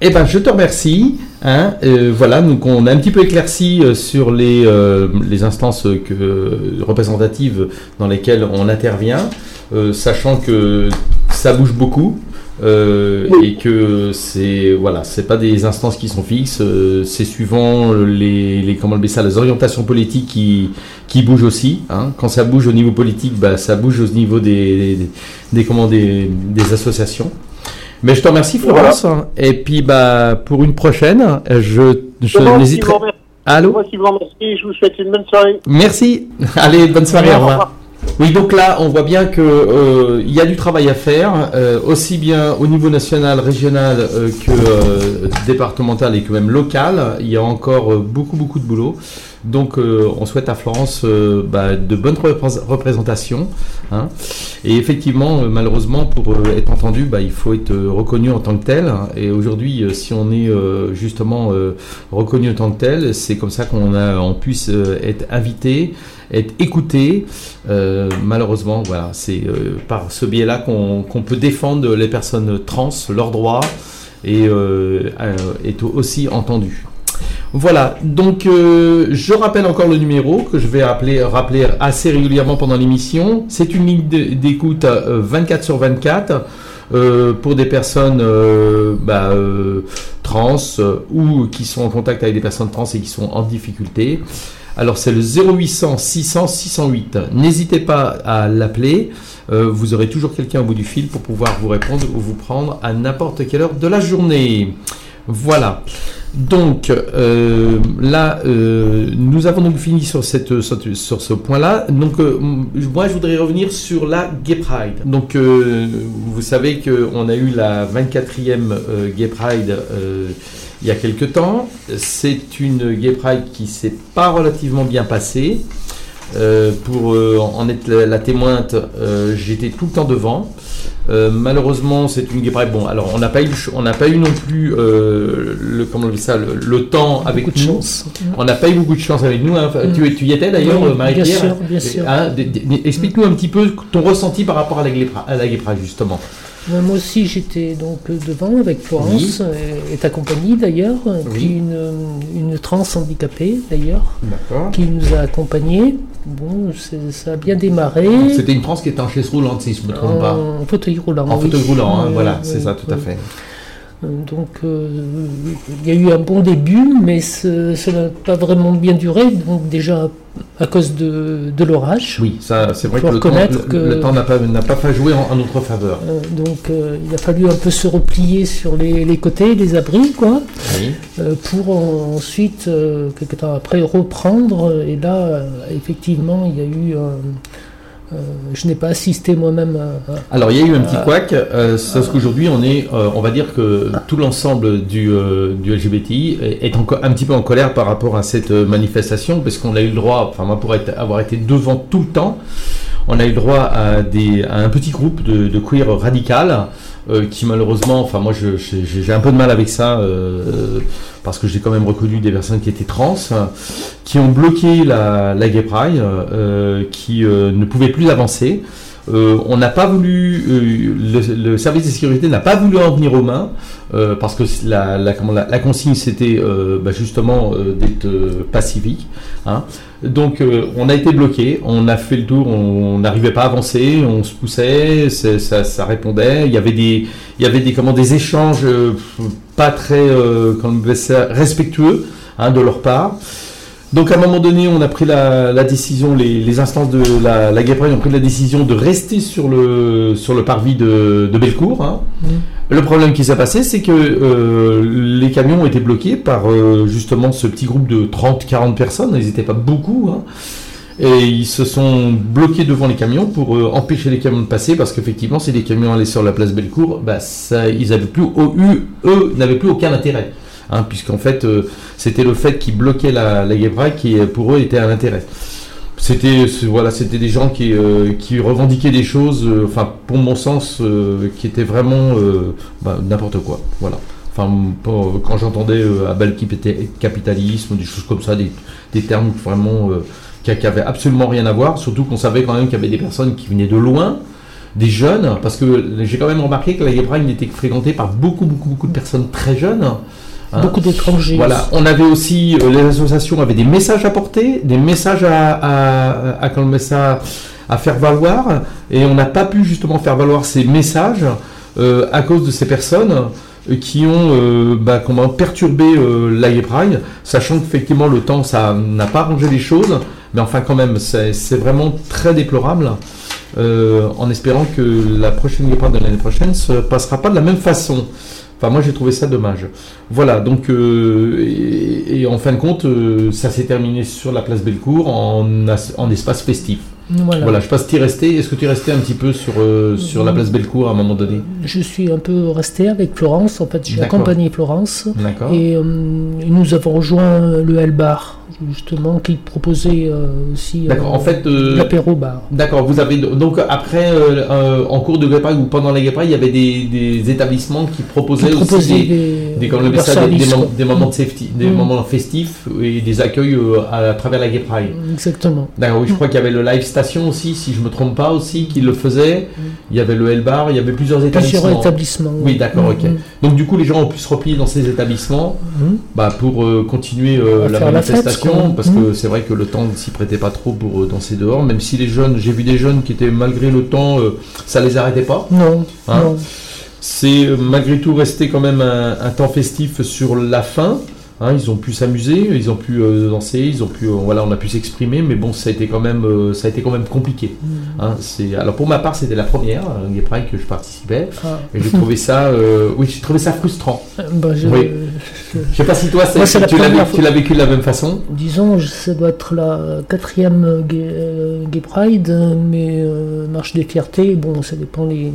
[SPEAKER 3] Eh ben, je te remercie. Hein, euh, voilà, donc on a un petit peu éclairci euh, sur les, euh, les instances que, représentatives dans lesquelles on intervient, euh, sachant que ça bouge beaucoup. euh, et que c'est voilà c'est pas des instances qui sont fixes euh, c'est suivant les, les comment appelle ça les orientations politiques qui qui bougent aussi hein. quand ça bouge au niveau politique bah ça bouge au niveau des des, des, comment, des, des associations mais je te remercie Florence. Et puis bah pour une prochaine, je, je n'hésiterai. Allô
[SPEAKER 6] Moi qui vous remercie. Je vous souhaite une bonne soirée.
[SPEAKER 3] Merci. Allez, bonne soirée, au
[SPEAKER 6] Au
[SPEAKER 3] revoir. Oui, donc là, on voit bien que euh, il y a du travail à faire, euh, aussi bien au niveau national, régional euh, que départemental et que même local. Il y a encore beaucoup, beaucoup de boulot. Donc, euh, on souhaite à Florence euh, bah, de bonnes représ- représentations. hein. Et effectivement, euh, malheureusement, pour être entendu, bah, il faut être reconnu en tant que tel. Et aujourd'hui, si on est justement reconnu en tant que tel, c'est comme ça qu'on puisse être invité, être écouté. Malheureusement, voilà, c'est par ce biais-là qu'on peut défendre les personnes trans, leurs droits euh, est aussi entendu. Voilà, donc euh, je rappelle encore le numéro que je vais appeler, rappeler assez régulièrement pendant l'émission. C'est une ligne d'écoute euh, 24 sur 24 euh, pour des personnes euh, bah, euh, trans euh, ou qui sont en contact avec des personnes trans et qui sont en difficulté. Alors c'est le 0800 600 608. N'hésitez pas à l'appeler. Euh, vous aurez toujours quelqu'un au bout du fil pour pouvoir vous répondre ou vous prendre à n'importe quelle heure de la journée. Voilà. Donc euh, là, euh, nous avons donc fini sur, ce point-là. Donc euh, moi, je voudrais revenir sur la Gay Pride. Donc vous savez qu'on a eu la 24e euh, Gay Pride il y a quelques temps. C'est une Gay Pride qui s'est pas relativement bien passée. Euh, pour euh, en être la, la témointe, euh, j'étais tout le temps devant. Malheureusement, c'est une Gay Pride. Bon, alors on n'a pas eu, on n'a pas eu non plus le, comment on dit ça, le, le temps avec
[SPEAKER 4] Beaucoup de
[SPEAKER 3] nous.
[SPEAKER 4] chance.
[SPEAKER 3] On n'a pas eu beaucoup de chance avec nous. hein. Tu, tu y étais d'ailleurs,
[SPEAKER 4] Oui,
[SPEAKER 3] Marie-Pierre.
[SPEAKER 4] bien sûr, bien sûr.
[SPEAKER 3] Hein, Explique-nous un petit peu ton ressenti par rapport à la à Pride, justement.
[SPEAKER 4] Euh, Moi aussi, j'étais donc devant avec Florence, euh, et ta compagnie d'ailleurs,
[SPEAKER 3] Oui.
[SPEAKER 4] puis une, une trans handicapée d'ailleurs, qui nous a accompagnés. Bon, ça a bien démarré.
[SPEAKER 3] C'était une France qui était en chaise roulante, si je ne me trompe pas.
[SPEAKER 4] En fauteuil roulant.
[SPEAKER 3] En
[SPEAKER 4] oui.
[SPEAKER 3] fauteuil roulant, hein,
[SPEAKER 4] Oui,
[SPEAKER 3] voilà,
[SPEAKER 4] oui,
[SPEAKER 3] c'est ça, tout à fait.
[SPEAKER 4] Donc, euh, il y a eu un bon début, mais ce- cela n'a pas vraiment bien duré. Donc, déjà à cause de, de l'orage.
[SPEAKER 3] Oui, ça, c'est vrai que le temps, le- le temps n'a pas, n'a pas fait jouer en, en notre faveur.
[SPEAKER 4] Euh, donc, euh, il a fallu un peu se replier sur les, les côtés, les abris, quoi,
[SPEAKER 3] Oui.
[SPEAKER 4] pour en- ensuite, quelques temps après, reprendre. Et là, effectivement, il y a eu. un- euh, je n'ai pas assisté moi-même à,
[SPEAKER 3] Alors il y a eu un petit couac, euh, sauf qu'aujourd'hui on est, euh, on va dire que tout l'ensemble du, euh, du LGBTI est est encore un petit peu en colère par rapport à cette euh, manifestation, parce qu'on a eu le droit, enfin moi pour être- avoir été devant tout le temps, on a eu le droit à, des, à un petit groupe de, de queer radical euh, qui malheureusement, enfin moi j'ai un peu de mal avec ça euh, parce que j'ai quand même reconnu des personnes qui étaient trans, qui ont bloqué la, la Gay Pride, euh, qui euh, ne pouvaient plus avancer. Euh, on n'a pas voulu, euh, le, service de sécurité n'a pas voulu en venir aux mains euh, parce que la, consigne c'était bah, justement d'être pacifique. hein. Donc on a été bloqué, on a fait le tour, on n'arrivait pas à avancer, on se poussait, ça, répondait. Il y avait des, échanges pas très respectueux hein, de leur part. Donc à un moment donné, on a pris la, la décision, les, les instances de la, la ont pris la décision de rester sur le, sur le parvis de, de Bellecour. hein. Le problème qui s'est passé, c'est que euh, les camions ont été bloqués par euh, justement ce petit groupe de 30-40 personnes, ils n'étaient pas beaucoup. hein. Et ils se sont bloqués devant les camions pour euh, empêcher les camions de passer parce qu'effectivement, si les camions allaient sur la place Bellecour, bah, ça, ils plus, au- eu, eux n'avaient plus aucun intérêt. Hein, puisqu'en fait, euh, c'était le fait qu'ils bloquaient la, la qui, euh, pour eux, était un intérêt. C'était voilà, c'était des gens qui, euh, qui revendiquaient des choses, enfin pour mon sens, qui étaient vraiment bah, n'importe quoi. Voilà. Enfin, quand j'entendais bal qui était capitalisme, des choses comme ça, des, des termes vraiment qui, qui avaient absolument rien à voir. Surtout qu'on savait quand même qu'il y avait des personnes qui venaient de loin, des jeunes, parce que j'ai quand même remarqué que la Gay Pride était fréquentée par beaucoup, beaucoup, beaucoup de personnes très jeunes. Hein.
[SPEAKER 4] beaucoup d'étrangers.
[SPEAKER 3] Voilà, on avait aussi, euh, les associations avaient des messages à porter, des messages à, à, à, faire valoir, et on n'a pas pu justement faire valoir ces messages euh, à cause de ces personnes euh, qui ont euh, bah, comment, perturbé euh, la Pride, sachant qu'effectivement le temps ça n'a pas arrangé les choses, mais enfin quand même c'est c'est vraiment très déplorable. euh, en espérant que la prochaine Gay Pride de l'année prochaine se passera pas de la même façon. Enfin, moi, j'ai trouvé ça dommage. Voilà, donc, euh, et, et en fin de compte, euh, ça s'est terminé sur la place Bellecour en, en espace festif.
[SPEAKER 4] Voilà.
[SPEAKER 3] Voilà, je passe t'y resté. Est-ce que tu es resté un petit peu sur, euh, sur la place Bellecour à un moment donné?
[SPEAKER 4] Je suis un peu resté avec Florence. En fait, j'ai accompagné Florence.
[SPEAKER 3] D'accord.
[SPEAKER 4] Et euh, nous avons rejoint le L-Bar justement, qui proposait euh, aussi
[SPEAKER 3] D'accord, en fait,
[SPEAKER 4] l'apéro bar.
[SPEAKER 3] D'accord, vous avez donc après en cours de Pride ou pendant Gay Pride, il y avait des, des établissements qui proposaient
[SPEAKER 4] Qui
[SPEAKER 3] aussi des,
[SPEAKER 4] des,
[SPEAKER 3] ça, moments de safety, des
[SPEAKER 4] Mm.
[SPEAKER 3] moments festifs et des accueils à, travers la Pride.
[SPEAKER 4] Exactement.
[SPEAKER 3] D'accord, oui, je crois qu'il y avait le Live Aussi, si je me trompe pas aussi, qui le faisait. Il y avait le L Bar, il y avait plusieurs établissements.
[SPEAKER 4] Plusieurs établissements.
[SPEAKER 3] Oui, d'accord,
[SPEAKER 4] Mm,
[SPEAKER 3] ok.
[SPEAKER 4] mm,
[SPEAKER 3] Donc du coup, les gens ont pu se replier dans ces établissements
[SPEAKER 4] mm.
[SPEAKER 3] bah, pour euh, continuer euh, la
[SPEAKER 4] faire la fête,
[SPEAKER 3] manifestation, parce
[SPEAKER 4] Mm.
[SPEAKER 3] que c'est vrai que le temps ne s'y prêtait pas trop pour euh, danser dehors, même si les jeunes, j'ai vu des jeunes qui étaient malgré le temps, ça les arrêtait pas.
[SPEAKER 4] Non,
[SPEAKER 3] Hein
[SPEAKER 4] non.
[SPEAKER 3] C'est malgré tout resté quand même un, un temps festif sur la fin. Hein, ils ont pu s'amuser, ils ont pu euh, danser, ils ont pu, euh, voilà, on a pu s'exprimer, mais bon, ça a été quand même, euh, ça a été quand même compliqué.
[SPEAKER 4] Mm.
[SPEAKER 3] Hein, c'est, alors pour ma part, c'était la première Gay Pride que je participais,
[SPEAKER 4] Ah.
[SPEAKER 3] et j'ai trouvé ça, oui, j'ai trouvé ça frustrant.
[SPEAKER 4] Bah, je-
[SPEAKER 3] Oui.
[SPEAKER 4] je-
[SPEAKER 3] sais pas si toi,
[SPEAKER 4] Moi, la
[SPEAKER 3] tu, l'as, tu l'as vécu de la même façon.
[SPEAKER 4] disons, ça doit être la quatrième Gay, Gay Pride, mais Marche des Fiertés, bon, ça dépend les,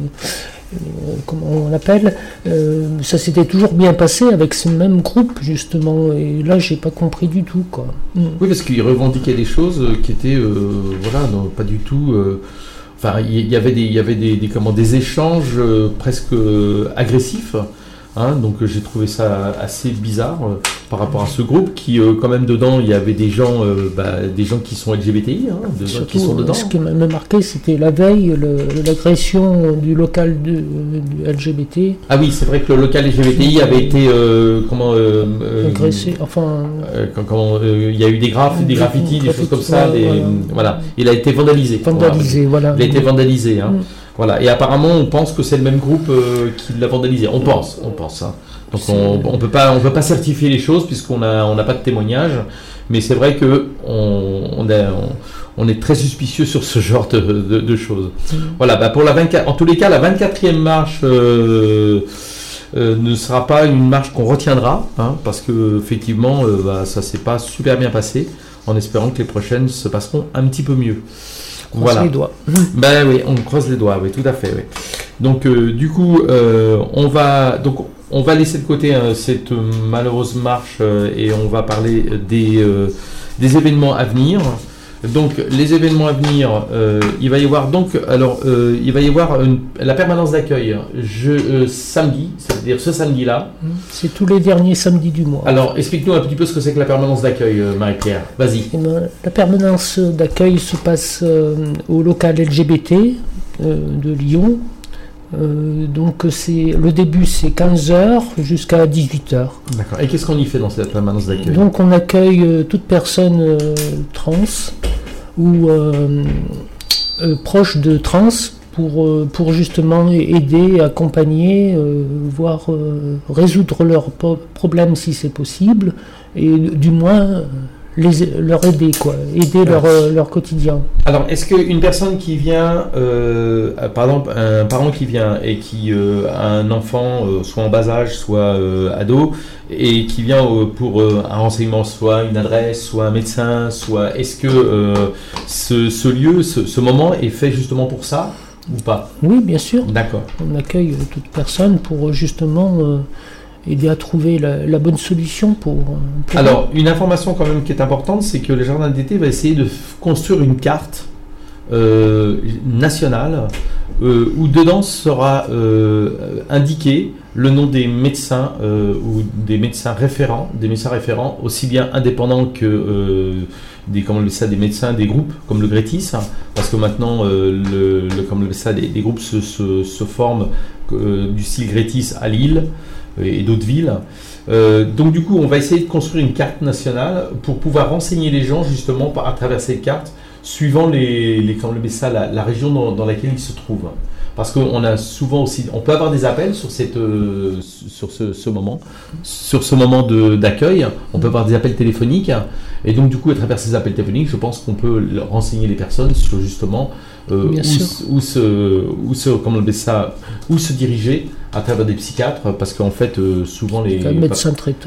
[SPEAKER 4] comment on l'appelle. Euh, ça s'était toujours bien passé avec ce même groupe, justement, et là, j'ai pas compris du tout, quoi. Mm.
[SPEAKER 3] Oui, parce qu'ils revendiquaient des choses euh, qui étaient, euh, voilà, non, pas du tout. euh, Enfin, il y avait des, il des, échanges euh, presque euh, agressifs. Hein, donc euh, j'ai trouvé ça assez bizarre euh, par rapport à ce groupe qui, euh, quand même, dedans, il y avait des gens, euh, bah, des gens qui sont LGBTI, hein, qui sont dedans.
[SPEAKER 4] ce qui m'a marqué, c'était la veille, le- l'agression du local de- du LGBT,
[SPEAKER 3] Ah oui, c'est vrai que le local LGBTI avait été, comment,
[SPEAKER 4] agressé, enfin,
[SPEAKER 3] quand- comment, euh, il y a eu des graphes, des graffitis, des choses comme ça.
[SPEAKER 4] Ouais,
[SPEAKER 3] des-
[SPEAKER 4] voilà.
[SPEAKER 3] voilà. Il a été vandalisé.
[SPEAKER 4] vandalisé, voilà.
[SPEAKER 3] Il a été vandalisé. Hein.
[SPEAKER 4] Mm.
[SPEAKER 3] Voilà. Et apparemment, on pense que c'est le même groupe euh, qui l'a vandalisé. On pense, on pense. hein. Donc on, on peut pas, on peut pas certifier les choses puisqu'on a, on n'a pas de témoignage. Mais c'est vrai que on, on, a- est très suspicieux sur ce genre de, de- de choses.
[SPEAKER 4] Mm.
[SPEAKER 3] Voilà. Bah pour la 24, en tous les cas, la 24e marche. euh, euh, ne sera pas une marche qu'on retiendra, hein, parce que effectivement, bah, ça s'est pas super bien passé, en espérant que les prochaines se passeront un petit peu mieux.
[SPEAKER 4] Croise
[SPEAKER 3] Voilà.
[SPEAKER 4] les doigts.
[SPEAKER 3] Ben oui, on croise les doigts, oui, tout à fait. Oui. Donc euh, du coup, euh, on va donc on va laisser de côté hein, cette malheureuse marche euh, et on va parler des euh, des événements à venir. Donc les événements à venir, euh, il va y avoir donc alors euh, il va y avoir une- la permanence d'accueil je euh, samedi, c'est-à-dire ce samedi-là.
[SPEAKER 4] C'est tous les derniers samedis du mois.
[SPEAKER 3] Alors explique-nous un petit peu ce que c'est que la permanence d'accueil, Marie-Pierre. Vas-y.
[SPEAKER 4] Eh ben, la permanence d'accueil se passe au local LGBT de Lyon. Donc c'est le début c'est 15h jusqu'à 18h.
[SPEAKER 3] D'accord. Et qu'est-ce qu'on y fait dans cette permanence d'accueil?
[SPEAKER 4] Donc on accueille toute personne trans ou euh, euh, proche de trans pour, euh, pour justement aider, accompagner, voir euh, résoudre leurs problèmes si c'est possible et du moins les, leur aider quoi, aider leur, euh, leur quotidien.
[SPEAKER 3] Alors, est-ce qu'une personne qui vient, euh, par exemple, un parent qui vient et qui euh, a un enfant, euh, soit en bas âge, soit ado, et qui vient pour un renseignement, soit une adresse, soit un médecin, soit est-ce que ce, ce lieu, ce, ce moment est fait justement pour ça ou pas?
[SPEAKER 4] Oui, bien sûr,
[SPEAKER 3] D'accord.
[SPEAKER 4] on accueille toute personne pour justement aider à trouver la, bonne solution pour. euh, pour-
[SPEAKER 3] Alors, une information quand même qui est importante, c'est que le jardin d'été va essayer de construire une carte euh, nationale euh, où dedans sera indiqué le nom des médecins ou des médecins référents, des médecins référents aussi bien indépendants que des, comment on ça, des médecins des groupes comme le Grétis, hein, parce que maintenant le, le- comme on ça, des, des groupes se, se, forment du style Grétis à Lille et d'autres villes. Euh, donc du coup, on va essayer de construire une carte nationale pour pouvoir renseigner les gens justement à travers cette carte, suivant les, on appelle ça, la, la région dans, laquelle ils se trouvent. Parce qu'on a souvent aussi, on peut avoir des appels sur cette, euh, sur ce, moment, sur ce moment d'accueil. On peut avoir des appels téléphoniques, et donc du coup, à travers ces appels téléphoniques, je pense qu'on peut le- renseigner les personnes sur justement euh, où, se, où se, comment on ça, où se diriger à travers des psychiatres, parce qu'en fait, euh, souvent les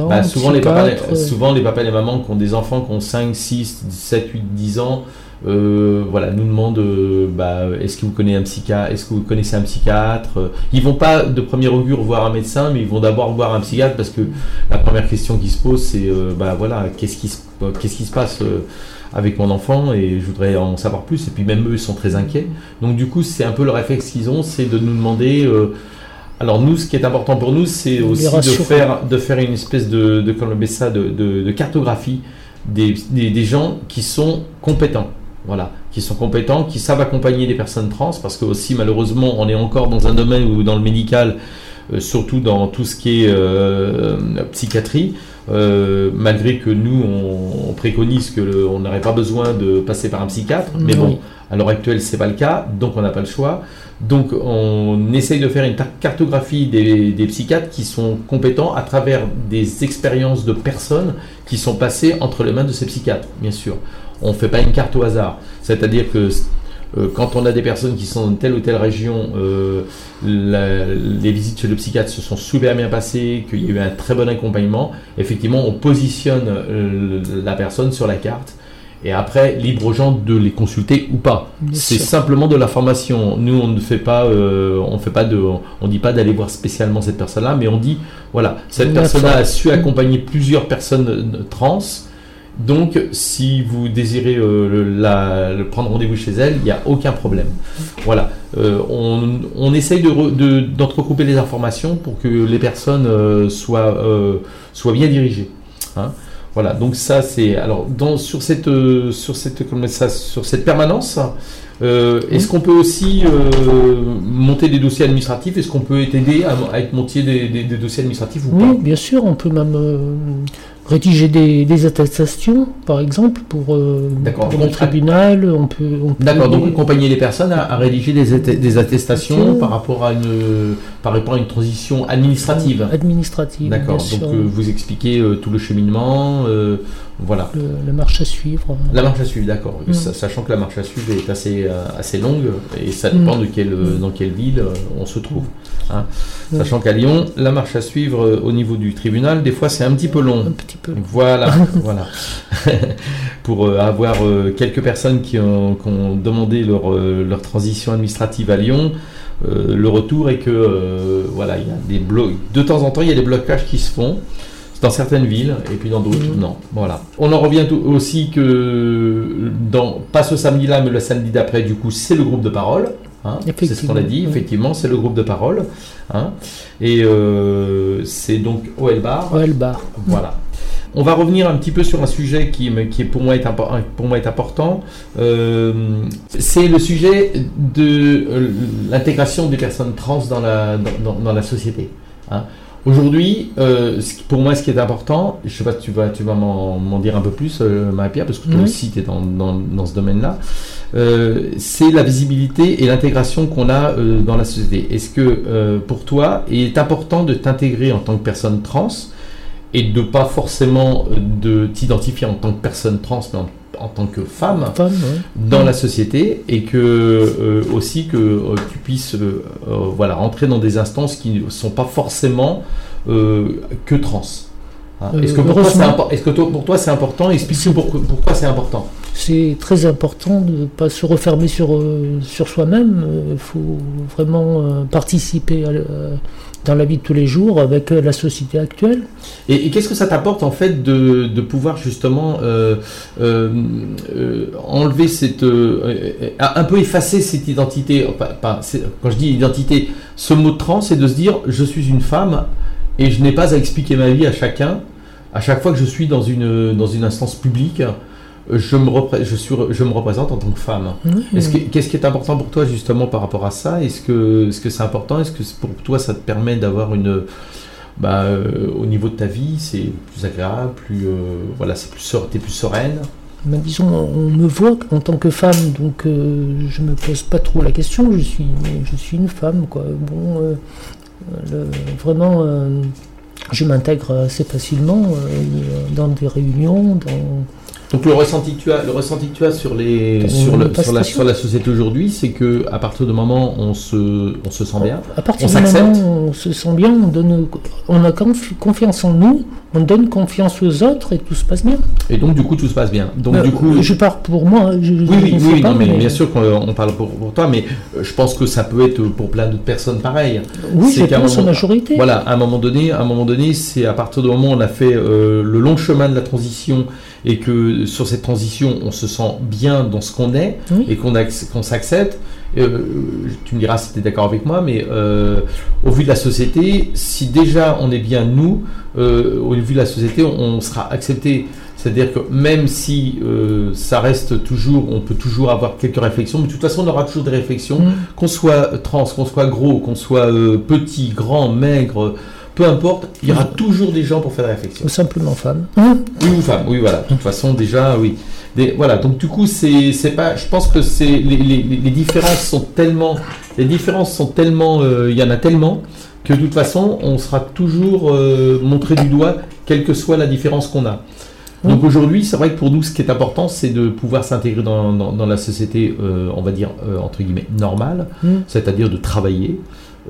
[SPEAKER 3] bah, souvent, les papas,
[SPEAKER 4] euh,
[SPEAKER 3] souvent les papas et les mamans qui ont des enfants qui ont 5, 6, 7, 8, 10 ans, euh, voilà, nous demandent euh, bah, est-ce que vous connaissez un psychiatre, est-ce que vous connaissez un psychiatre Ils vont pas de premier augure voir un médecin, mais ils vont d'abord voir un psychiatre parce que la première question qui se pose c'est euh, bah voilà qu'est-ce qui se qu'est-ce qui se passe avec mon enfant et je voudrais en savoir plus. Et puis même eux, ils sont très inquiets. Donc du coup, c'est un peu le réflexe qu'ils ont, c'est de nous demander... alors nous, ce qui est important pour nous, c'est aussi de faire, de faire une espèce de, de, ça, de, de cartographie des, des, des gens qui sont compétents. Voilà, qui sont compétents, qui savent accompagner des personnes trans, parce que aussi malheureusement on est encore dans un domaine où dans le médical, euh, surtout dans tout ce qui est euh, psychiatrie, euh, malgré que nous on, préconise que on n'aurait pas besoin de passer par un psychiatre, mais bon, à l'heure actuelle c'est pas le cas, donc on n'a pas le choix. Donc on essaye de faire une cartographie des, des, psychiatres qui sont compétents à travers des expériences de personnes qui sont passées entre les mains de ces psychiatres, bien sûr on ne fait pas une carte au hasard. C'est-à-dire que euh, quand on a des personnes qui sont dans telle ou telle région, euh, les visites chez le psychiatre se sont super bien passées, qu'il y a eu un très bon accompagnement, effectivement, on positionne euh, la personne sur la carte. Et après, libre aux gens de les consulter ou pas. C'est simplement de l'information. Nous, on ne fait pas, on fait pas de, on dit pas d'aller voir spécialement cette personne-là, mais on dit, voilà, cette personne-là a su accompagner plusieurs personnes trans donc, si vous désirez euh, prendre rendez-vous chez elle, il n'y a aucun problème. Voilà. Euh, on, essaye d'entrecouper de, les informations pour que les personnes euh, soient, bien dirigées. Hein. voilà. Donc ça, c'est alors sur cette sur cette sur cette permanence. Est-ce qu'on peut aussi monter des dossiers administratifs? Est-ce qu'on peut aider à, être monter des, dossiers administratifs ou
[SPEAKER 4] oui, bien sûr, on peut même rédiger des, attestations, par exemple, pour, euh, le tribunal. On peut,
[SPEAKER 3] D'accord, donc accompagner les personnes à, rédiger des, attestations par rapport, à une, par rapport à une transition administrative.
[SPEAKER 4] Administrative.
[SPEAKER 3] D'accord, donc euh, vous expliquez euh, tout le cheminement, voilà.
[SPEAKER 4] la marche à suivre.
[SPEAKER 3] La marche à suivre, d'accord. Mm. Sachant que la marche à suivre est assez, assez longue et ça dépend mm. de quelle, dans quelle ville on se trouve. Hein. Sachant qu'à Lyon, la marche à suivre au niveau du tribunal, des fois c'est un petit peu long. Voilà, voilà. Pour euh, avoir euh, quelques personnes qui ont, demandé leur, euh, leur, transition administrative à Lyon, le retour est que voilà, il y a des de temps en temps, il y a des blocages qui se font dans certaines villes et puis dans d'autres mmh. non. Voilà. On en revient aussi que dans pas ce samedi-là, mais le samedi d'après, du coup, c'est le groupe de parole. Hein. c'est ce qu'on a dit, effectivement, c'est le groupe de parole. Hein. et c'est donc OL Bar.
[SPEAKER 4] OL Bar.
[SPEAKER 3] Voilà. On va revenir un petit peu sur un sujet qui, qui pour, moi est pour moi est important. Euh, c'est le sujet de euh, l'intégration des personnes trans dans la, dans, la société. Hein. Aujourd'hui, euh, pour moi, ce qui est important, je sais pas, tu vas, tu vas m'en dire un peu plus, Marie-Pierre, parce que toi aussi, tu es dans, dans, ce domaine-là. c'est la visibilité et l'intégration qu'on a dans la société. Est-ce que pour toi, il est important de t'intégrer en tant que personne trans et de pas forcément euh, de t'identifier en tant que personne trans, mais en, tant que femme, dans la société, et que euh, aussi que euh, tu puisses voilà rentrer dans des instances qui ne sont pas forcément que trans. Hein. Est-ce que, pour toi, est que pour toi c'est important? Explique-nous pourquoi c'est important.
[SPEAKER 4] C'est très important de ne pas se refermer sur, sur soi-même. Il faut vraiment participer à, dans la vie de tous les jours avec euh, la société actuelle.
[SPEAKER 3] Et, qu'est-ce que ça t'apporte en fait de, de pouvoir justement euh, euh, enlever cette, un peu effacer cette identité, quand je dis identité, ce mot de trans, c'est de se dire je suis une femme et je n'ai pas à expliquer ma vie à chacun, à chaque fois que je suis dans une, dans une instance publique je me, je, suis, je me représente en tant que femme. Qu'est-ce qui est important pour toi justement par rapport à ça? Est-ce que c'est -ce c'est important? Est-ce que pour toi ça te permet d'avoir une... Bah, euh, au niveau de ta vie, c'est plus agréable, plus, euh, voilà, c'est plus, es plus sereine?
[SPEAKER 4] Bah, disons, on me voit en tant que femme, donc euh, je me pose pas trop la question. Je suis, je suis une femme, quoi. Bon, vraiment, je m'intègre assez facilement dans des réunions, dans,
[SPEAKER 3] Donc le ressenti que tu as, le ressenti que tu as sur les sur, le, sur, la, sur la société aujourd'hui, c'est que à partir du moment où on se on se sent bien,
[SPEAKER 4] à partir du moment où on se sent bien, on donne on a confiance en nous, on donne confiance aux autres et tout se passe bien.
[SPEAKER 3] Et donc du coup tout se passe bien. Donc du coup
[SPEAKER 4] je pars pour moi. Je,
[SPEAKER 3] oui oui, oui non, mais, bien sûr qu'on parle pour, pour, toi, mais euh, je pense que ça peut être pour plein d'autres personnes pareil.
[SPEAKER 4] Oui, c'est qu'à majorité.
[SPEAKER 3] Voilà, à un moment donné, à un moment donné, c'est à partir du moment où on a fait euh, le long chemin de la transition et que sur cette transition, on se sent bien dans ce qu'on est et qu'on s'accepte. Euh, tu me diras si tu es d'accord avec moi, mais euh, au vu de la société, si déjà on est bien nous, euh, au vu de la société, on, sera accepté. C'est-à-dire que même si ça reste toujours, on peut toujours avoir quelques réflexions, mais de toute façon on aura toujours des réflexions, mm. qu'on soit trans, qu'on soit gros, qu'on soit petit, grand, maigre, peu importe, il y aura toujours des gens pour faire des réflexions.
[SPEAKER 4] Ou simplement femme.
[SPEAKER 3] Oui, ou femme, oui, voilà. De toute façon, déjà, oui. voilà, donc du coup, c'est pas. Je pense que c'est les, les, les, différences sont tellement. Les différences sont tellement. Euh, il y en a tellement que de toute façon, on sera toujours euh, montré du doigt, quelle que soit la différence qu'on a. Donc aujourd'hui, c'est vrai que pour nous, ce qui est important, c'est de pouvoir s'intégrer dans, dans, la société, euh, on va dire, entre guillemets, normale, mm. c'est-à-dire de travailler,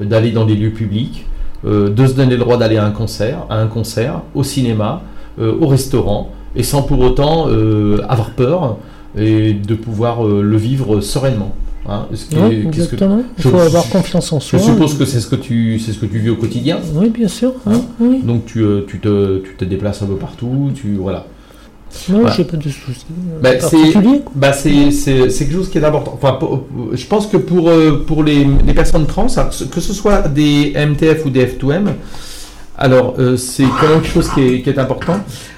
[SPEAKER 3] d'aller dans des lieux publics, de se donner le droit d'aller à un concert, à un concert, au cinéma, euh, au restaurant, et sans pour autant euh, avoir peur et de pouvoir le vivre sereinement.
[SPEAKER 4] Hein. Il faut avoir confiance en soi.
[SPEAKER 3] Je suppose que c'est ce que tu c'est ce que tu vis au quotidien.
[SPEAKER 4] Oui, bien sûr. Hein.
[SPEAKER 3] Donc tu, tu, te, tu te déplaces un peu partout. Tu voilà.
[SPEAKER 4] Non, je n'ai pas de soucis.
[SPEAKER 3] Bah, bah c'est quelque chose qui est important. Enfin, je pense que pour, euh, pour les, les, personnes trans, que ce soit des MTF ou des F2M, alors euh, c'est quand même quelque chose qui est, qui est, important.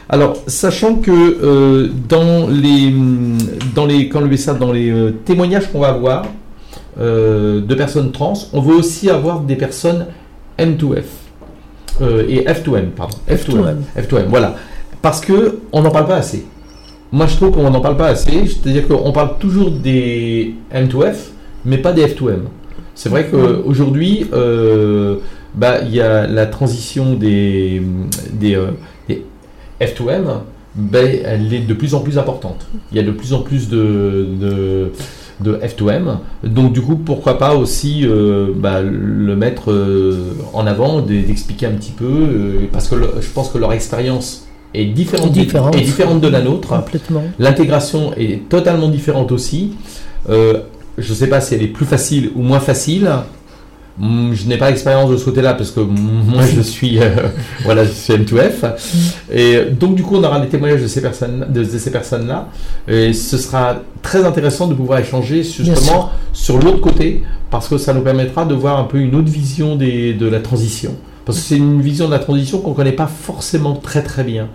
[SPEAKER 3] Alors, sachant que euh, dans les, dans les, quand ça, dans les témoignages qu'on va avoir de personnes trans, on veut aussi avoir des personnes M2F et F2M, pardon. F2M. F2M, voilà parce que on n'en parle pas assez. Moi, je trouve qu'on n'en parle pas assez. C'est-à-dire qu'on parle toujours des M2F, mais pas des F2M. C'est vrai qu'aujourd'hui, euh, bah, il y a la transition des, des, euh, F2M, ben, elle est de plus en plus importante. Il y a de plus en plus de, de, F2M. Donc du coup, pourquoi pas aussi euh, bah, le mettre en avant, d'expliquer un petit peu, parce que je pense que leur expérience est différente, différente. différente de la nôtre. L'intégration est totalement différente aussi. Euh, je ne sais pas si elle est plus facile ou moins facile. Hmm, je n'ai pas l'expérience de ce côté-là parce que moi je suis euh, voilà je suis M2F mm. et donc du coup on aura des témoignages de ces personnes de, ces personnes là et ce sera très intéressant de pouvoir échanger justement sur l'autre côté parce que ça nous permettra de voir un peu une autre vision des, de la transition parce que c'est une vision de la transition qu'on ne connaît pas forcément très très bien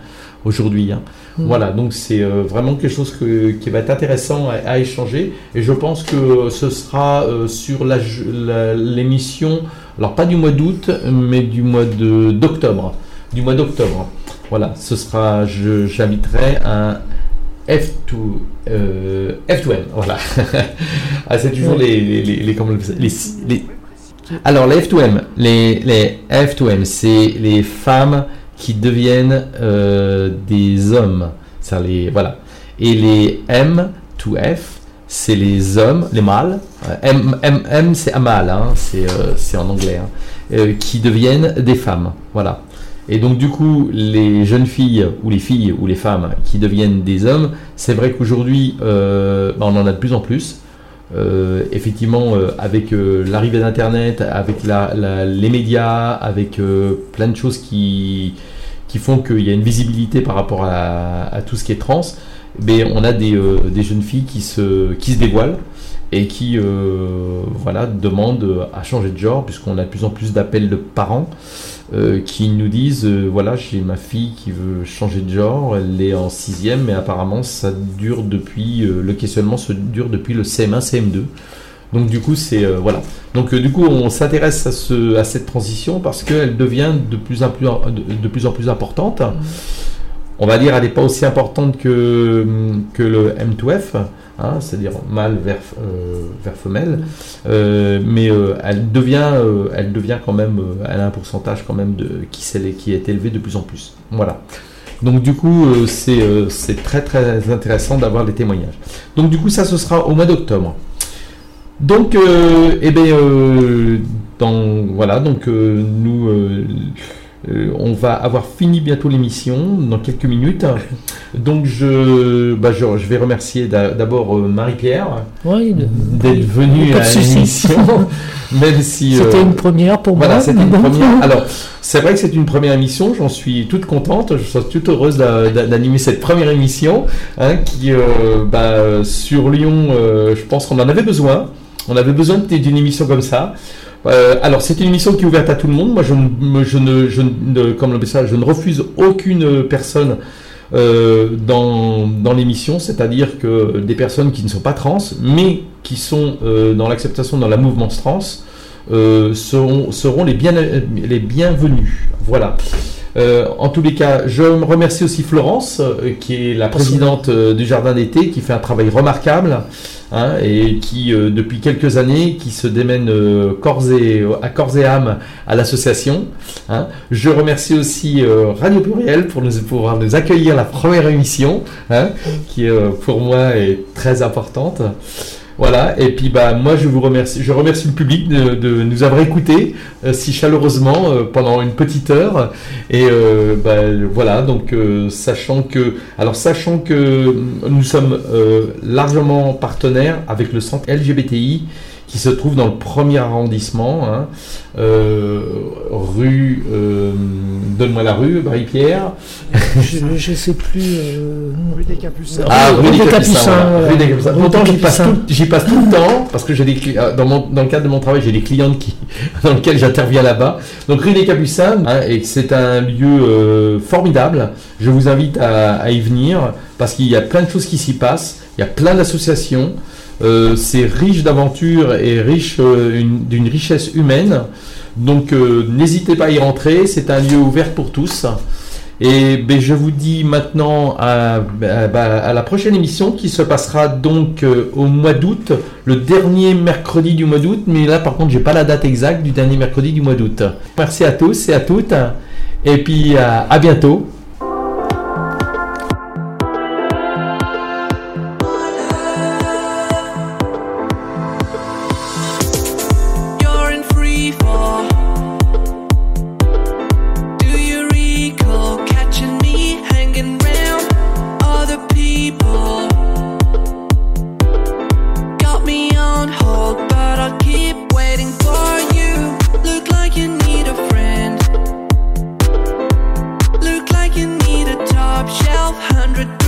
[SPEAKER 3] aujourd'hui. Hein. Mm. Voilà, donc c'est euh, vraiment quelque chose qui va être intéressant à, échanger. Et je pense que ce sera euh, sur l'émission, alors pas du mois d'août, mais du mois d'octobre. Du mois d'octobre. Voilà, ce sera, j'inviterai un F2, euh, F2M, voilà. ah, c'est toujours les, les, les, les, les alors, les F2M, les, les F2M, c'est les femmes qui deviennent euh, des hommes. Ça, les, voilà. Et les M2F, c'est les hommes, les mâles. M, M, M c'est un mâle, hein, euh, c'est en anglais, hein, euh, qui deviennent des femmes. Voilà. Et donc du coup, les jeunes filles ou les filles ou les femmes qui deviennent des hommes, c'est vrai qu'aujourd'hui, bah, on en a de plus en plus. Euh, effectivement, euh, avec euh, l'arrivée d'Internet, avec les médias, avec plein de choses qui, qui font qu'il y a une visibilité par rapport à, tout ce qui est trans, mais on a des, jeunes filles qui se, qui se dévoilent et qui voilà, demandent à changer de genre, puisqu'on a de plus en plus d'appels de parents. Euh, qui nous disent euh, voilà j'ai ma fille qui veut changer de genre elle est en sixième mais apparemment ça dure depuis euh, le questionnement se dure depuis le CM1 CM2 donc du coup c'est voilà. Donc du coup on s'intéresse à, ce, à cette transition parce qu'elle devient de plus en plus de, plus en plus importante on va dire elle n'est pas aussi importante que, le M2F Hein, c'est-à-dire mâle vers, euh, femelle, euh, mais euh, elle, devient, elle devient quand même, elle a un pourcentage quand même de, qui, qui est élevé de plus en plus. Voilà. Donc du coup, c'est très très intéressant d'avoir les témoignages. Donc du coup, ça ce sera au mois d'octobre. Donc, eh bien, voilà, donc nous euh, on va avoir fini bientôt l'émission dans quelques minutes. Donc je, bah, je, vais remercier d'abord euh, Marie-Pierre d'être venue à l'émission.
[SPEAKER 4] même si c'était euh, une première pour
[SPEAKER 3] moi. c'était une première. Alors c'est vrai que c'est une première émission. J'en suis toute contente. Je suis toute heureuse d'animer cette première émission hein, qui bah, sur Lyon. je pense qu'on en avait besoin. On avait besoin d'une émission comme ça. Euh, alors, c'est une émission qui est ouverte à tout le monde. Moi, je ne, je ne, je ne comme ça, je ne refuse aucune personne euh, dans, dans l'émission, c'est-à-dire que des personnes qui ne sont pas trans, mais qui sont euh, dans l'acceptation dans la mouvement trans, seront, seront les, bien, les bienvenus. Voilà. Euh, en tous les cas, je me remercie aussi Florence, euh, qui est la présidente euh, du Jardin d'été, qui fait un travail remarquable hein, et qui, depuis quelques années, qui se démène corps et, à corps et âme à l'association. Hein. Je remercie aussi Radio Pluriel pour nous, pour nous accueillir la première émission, hein, qui pour moi est très importante. Voilà, et puis bah moi je vous remercie, je remercie le public de, nous avoir écoutés euh, si chaleureusement euh, pendant une petite heure. Et euh, bah, voilà, donc sachant que alors sachant que nous sommes largement partenaires avec le centre LGBTI qui se trouve dans le premier arrondissement, hein, euh, rue, euh, donne-moi la rue, Marie-Pierre.
[SPEAKER 4] je ne sais plus. Euh,
[SPEAKER 2] rue des Capucins.
[SPEAKER 3] Ah, rue, des Capucins. Rue des Capucins. Pourtant, j'y passe, tout, passe tout le temps, parce que j'ai des dans, mon, dans le cadre de mon travail, j'ai des clientes qui, dans lesquelles j'interviens là-bas. Donc, rue des Capucins, hein, et c'est un lieu formidable. Je vous invite à, à y venir, parce qu'il y a plein de choses qui s'y passent. Il y a plein d'associations. Euh, c'est riche d'aventures et riche euh, d'une richesse humaine. Donc euh, n'hésitez pas à y rentrer, c'est un lieu ouvert pour tous. Et ben, je vous dis maintenant à, à, la prochaine émission qui se passera donc au mois d'août, le dernier mercredi du mois d'août. Mais là par contre, j'ai pas la date exacte du dernier mercredi du mois d'août. Merci à tous et à toutes. Et puis à bientôt.
[SPEAKER 7] Hundred.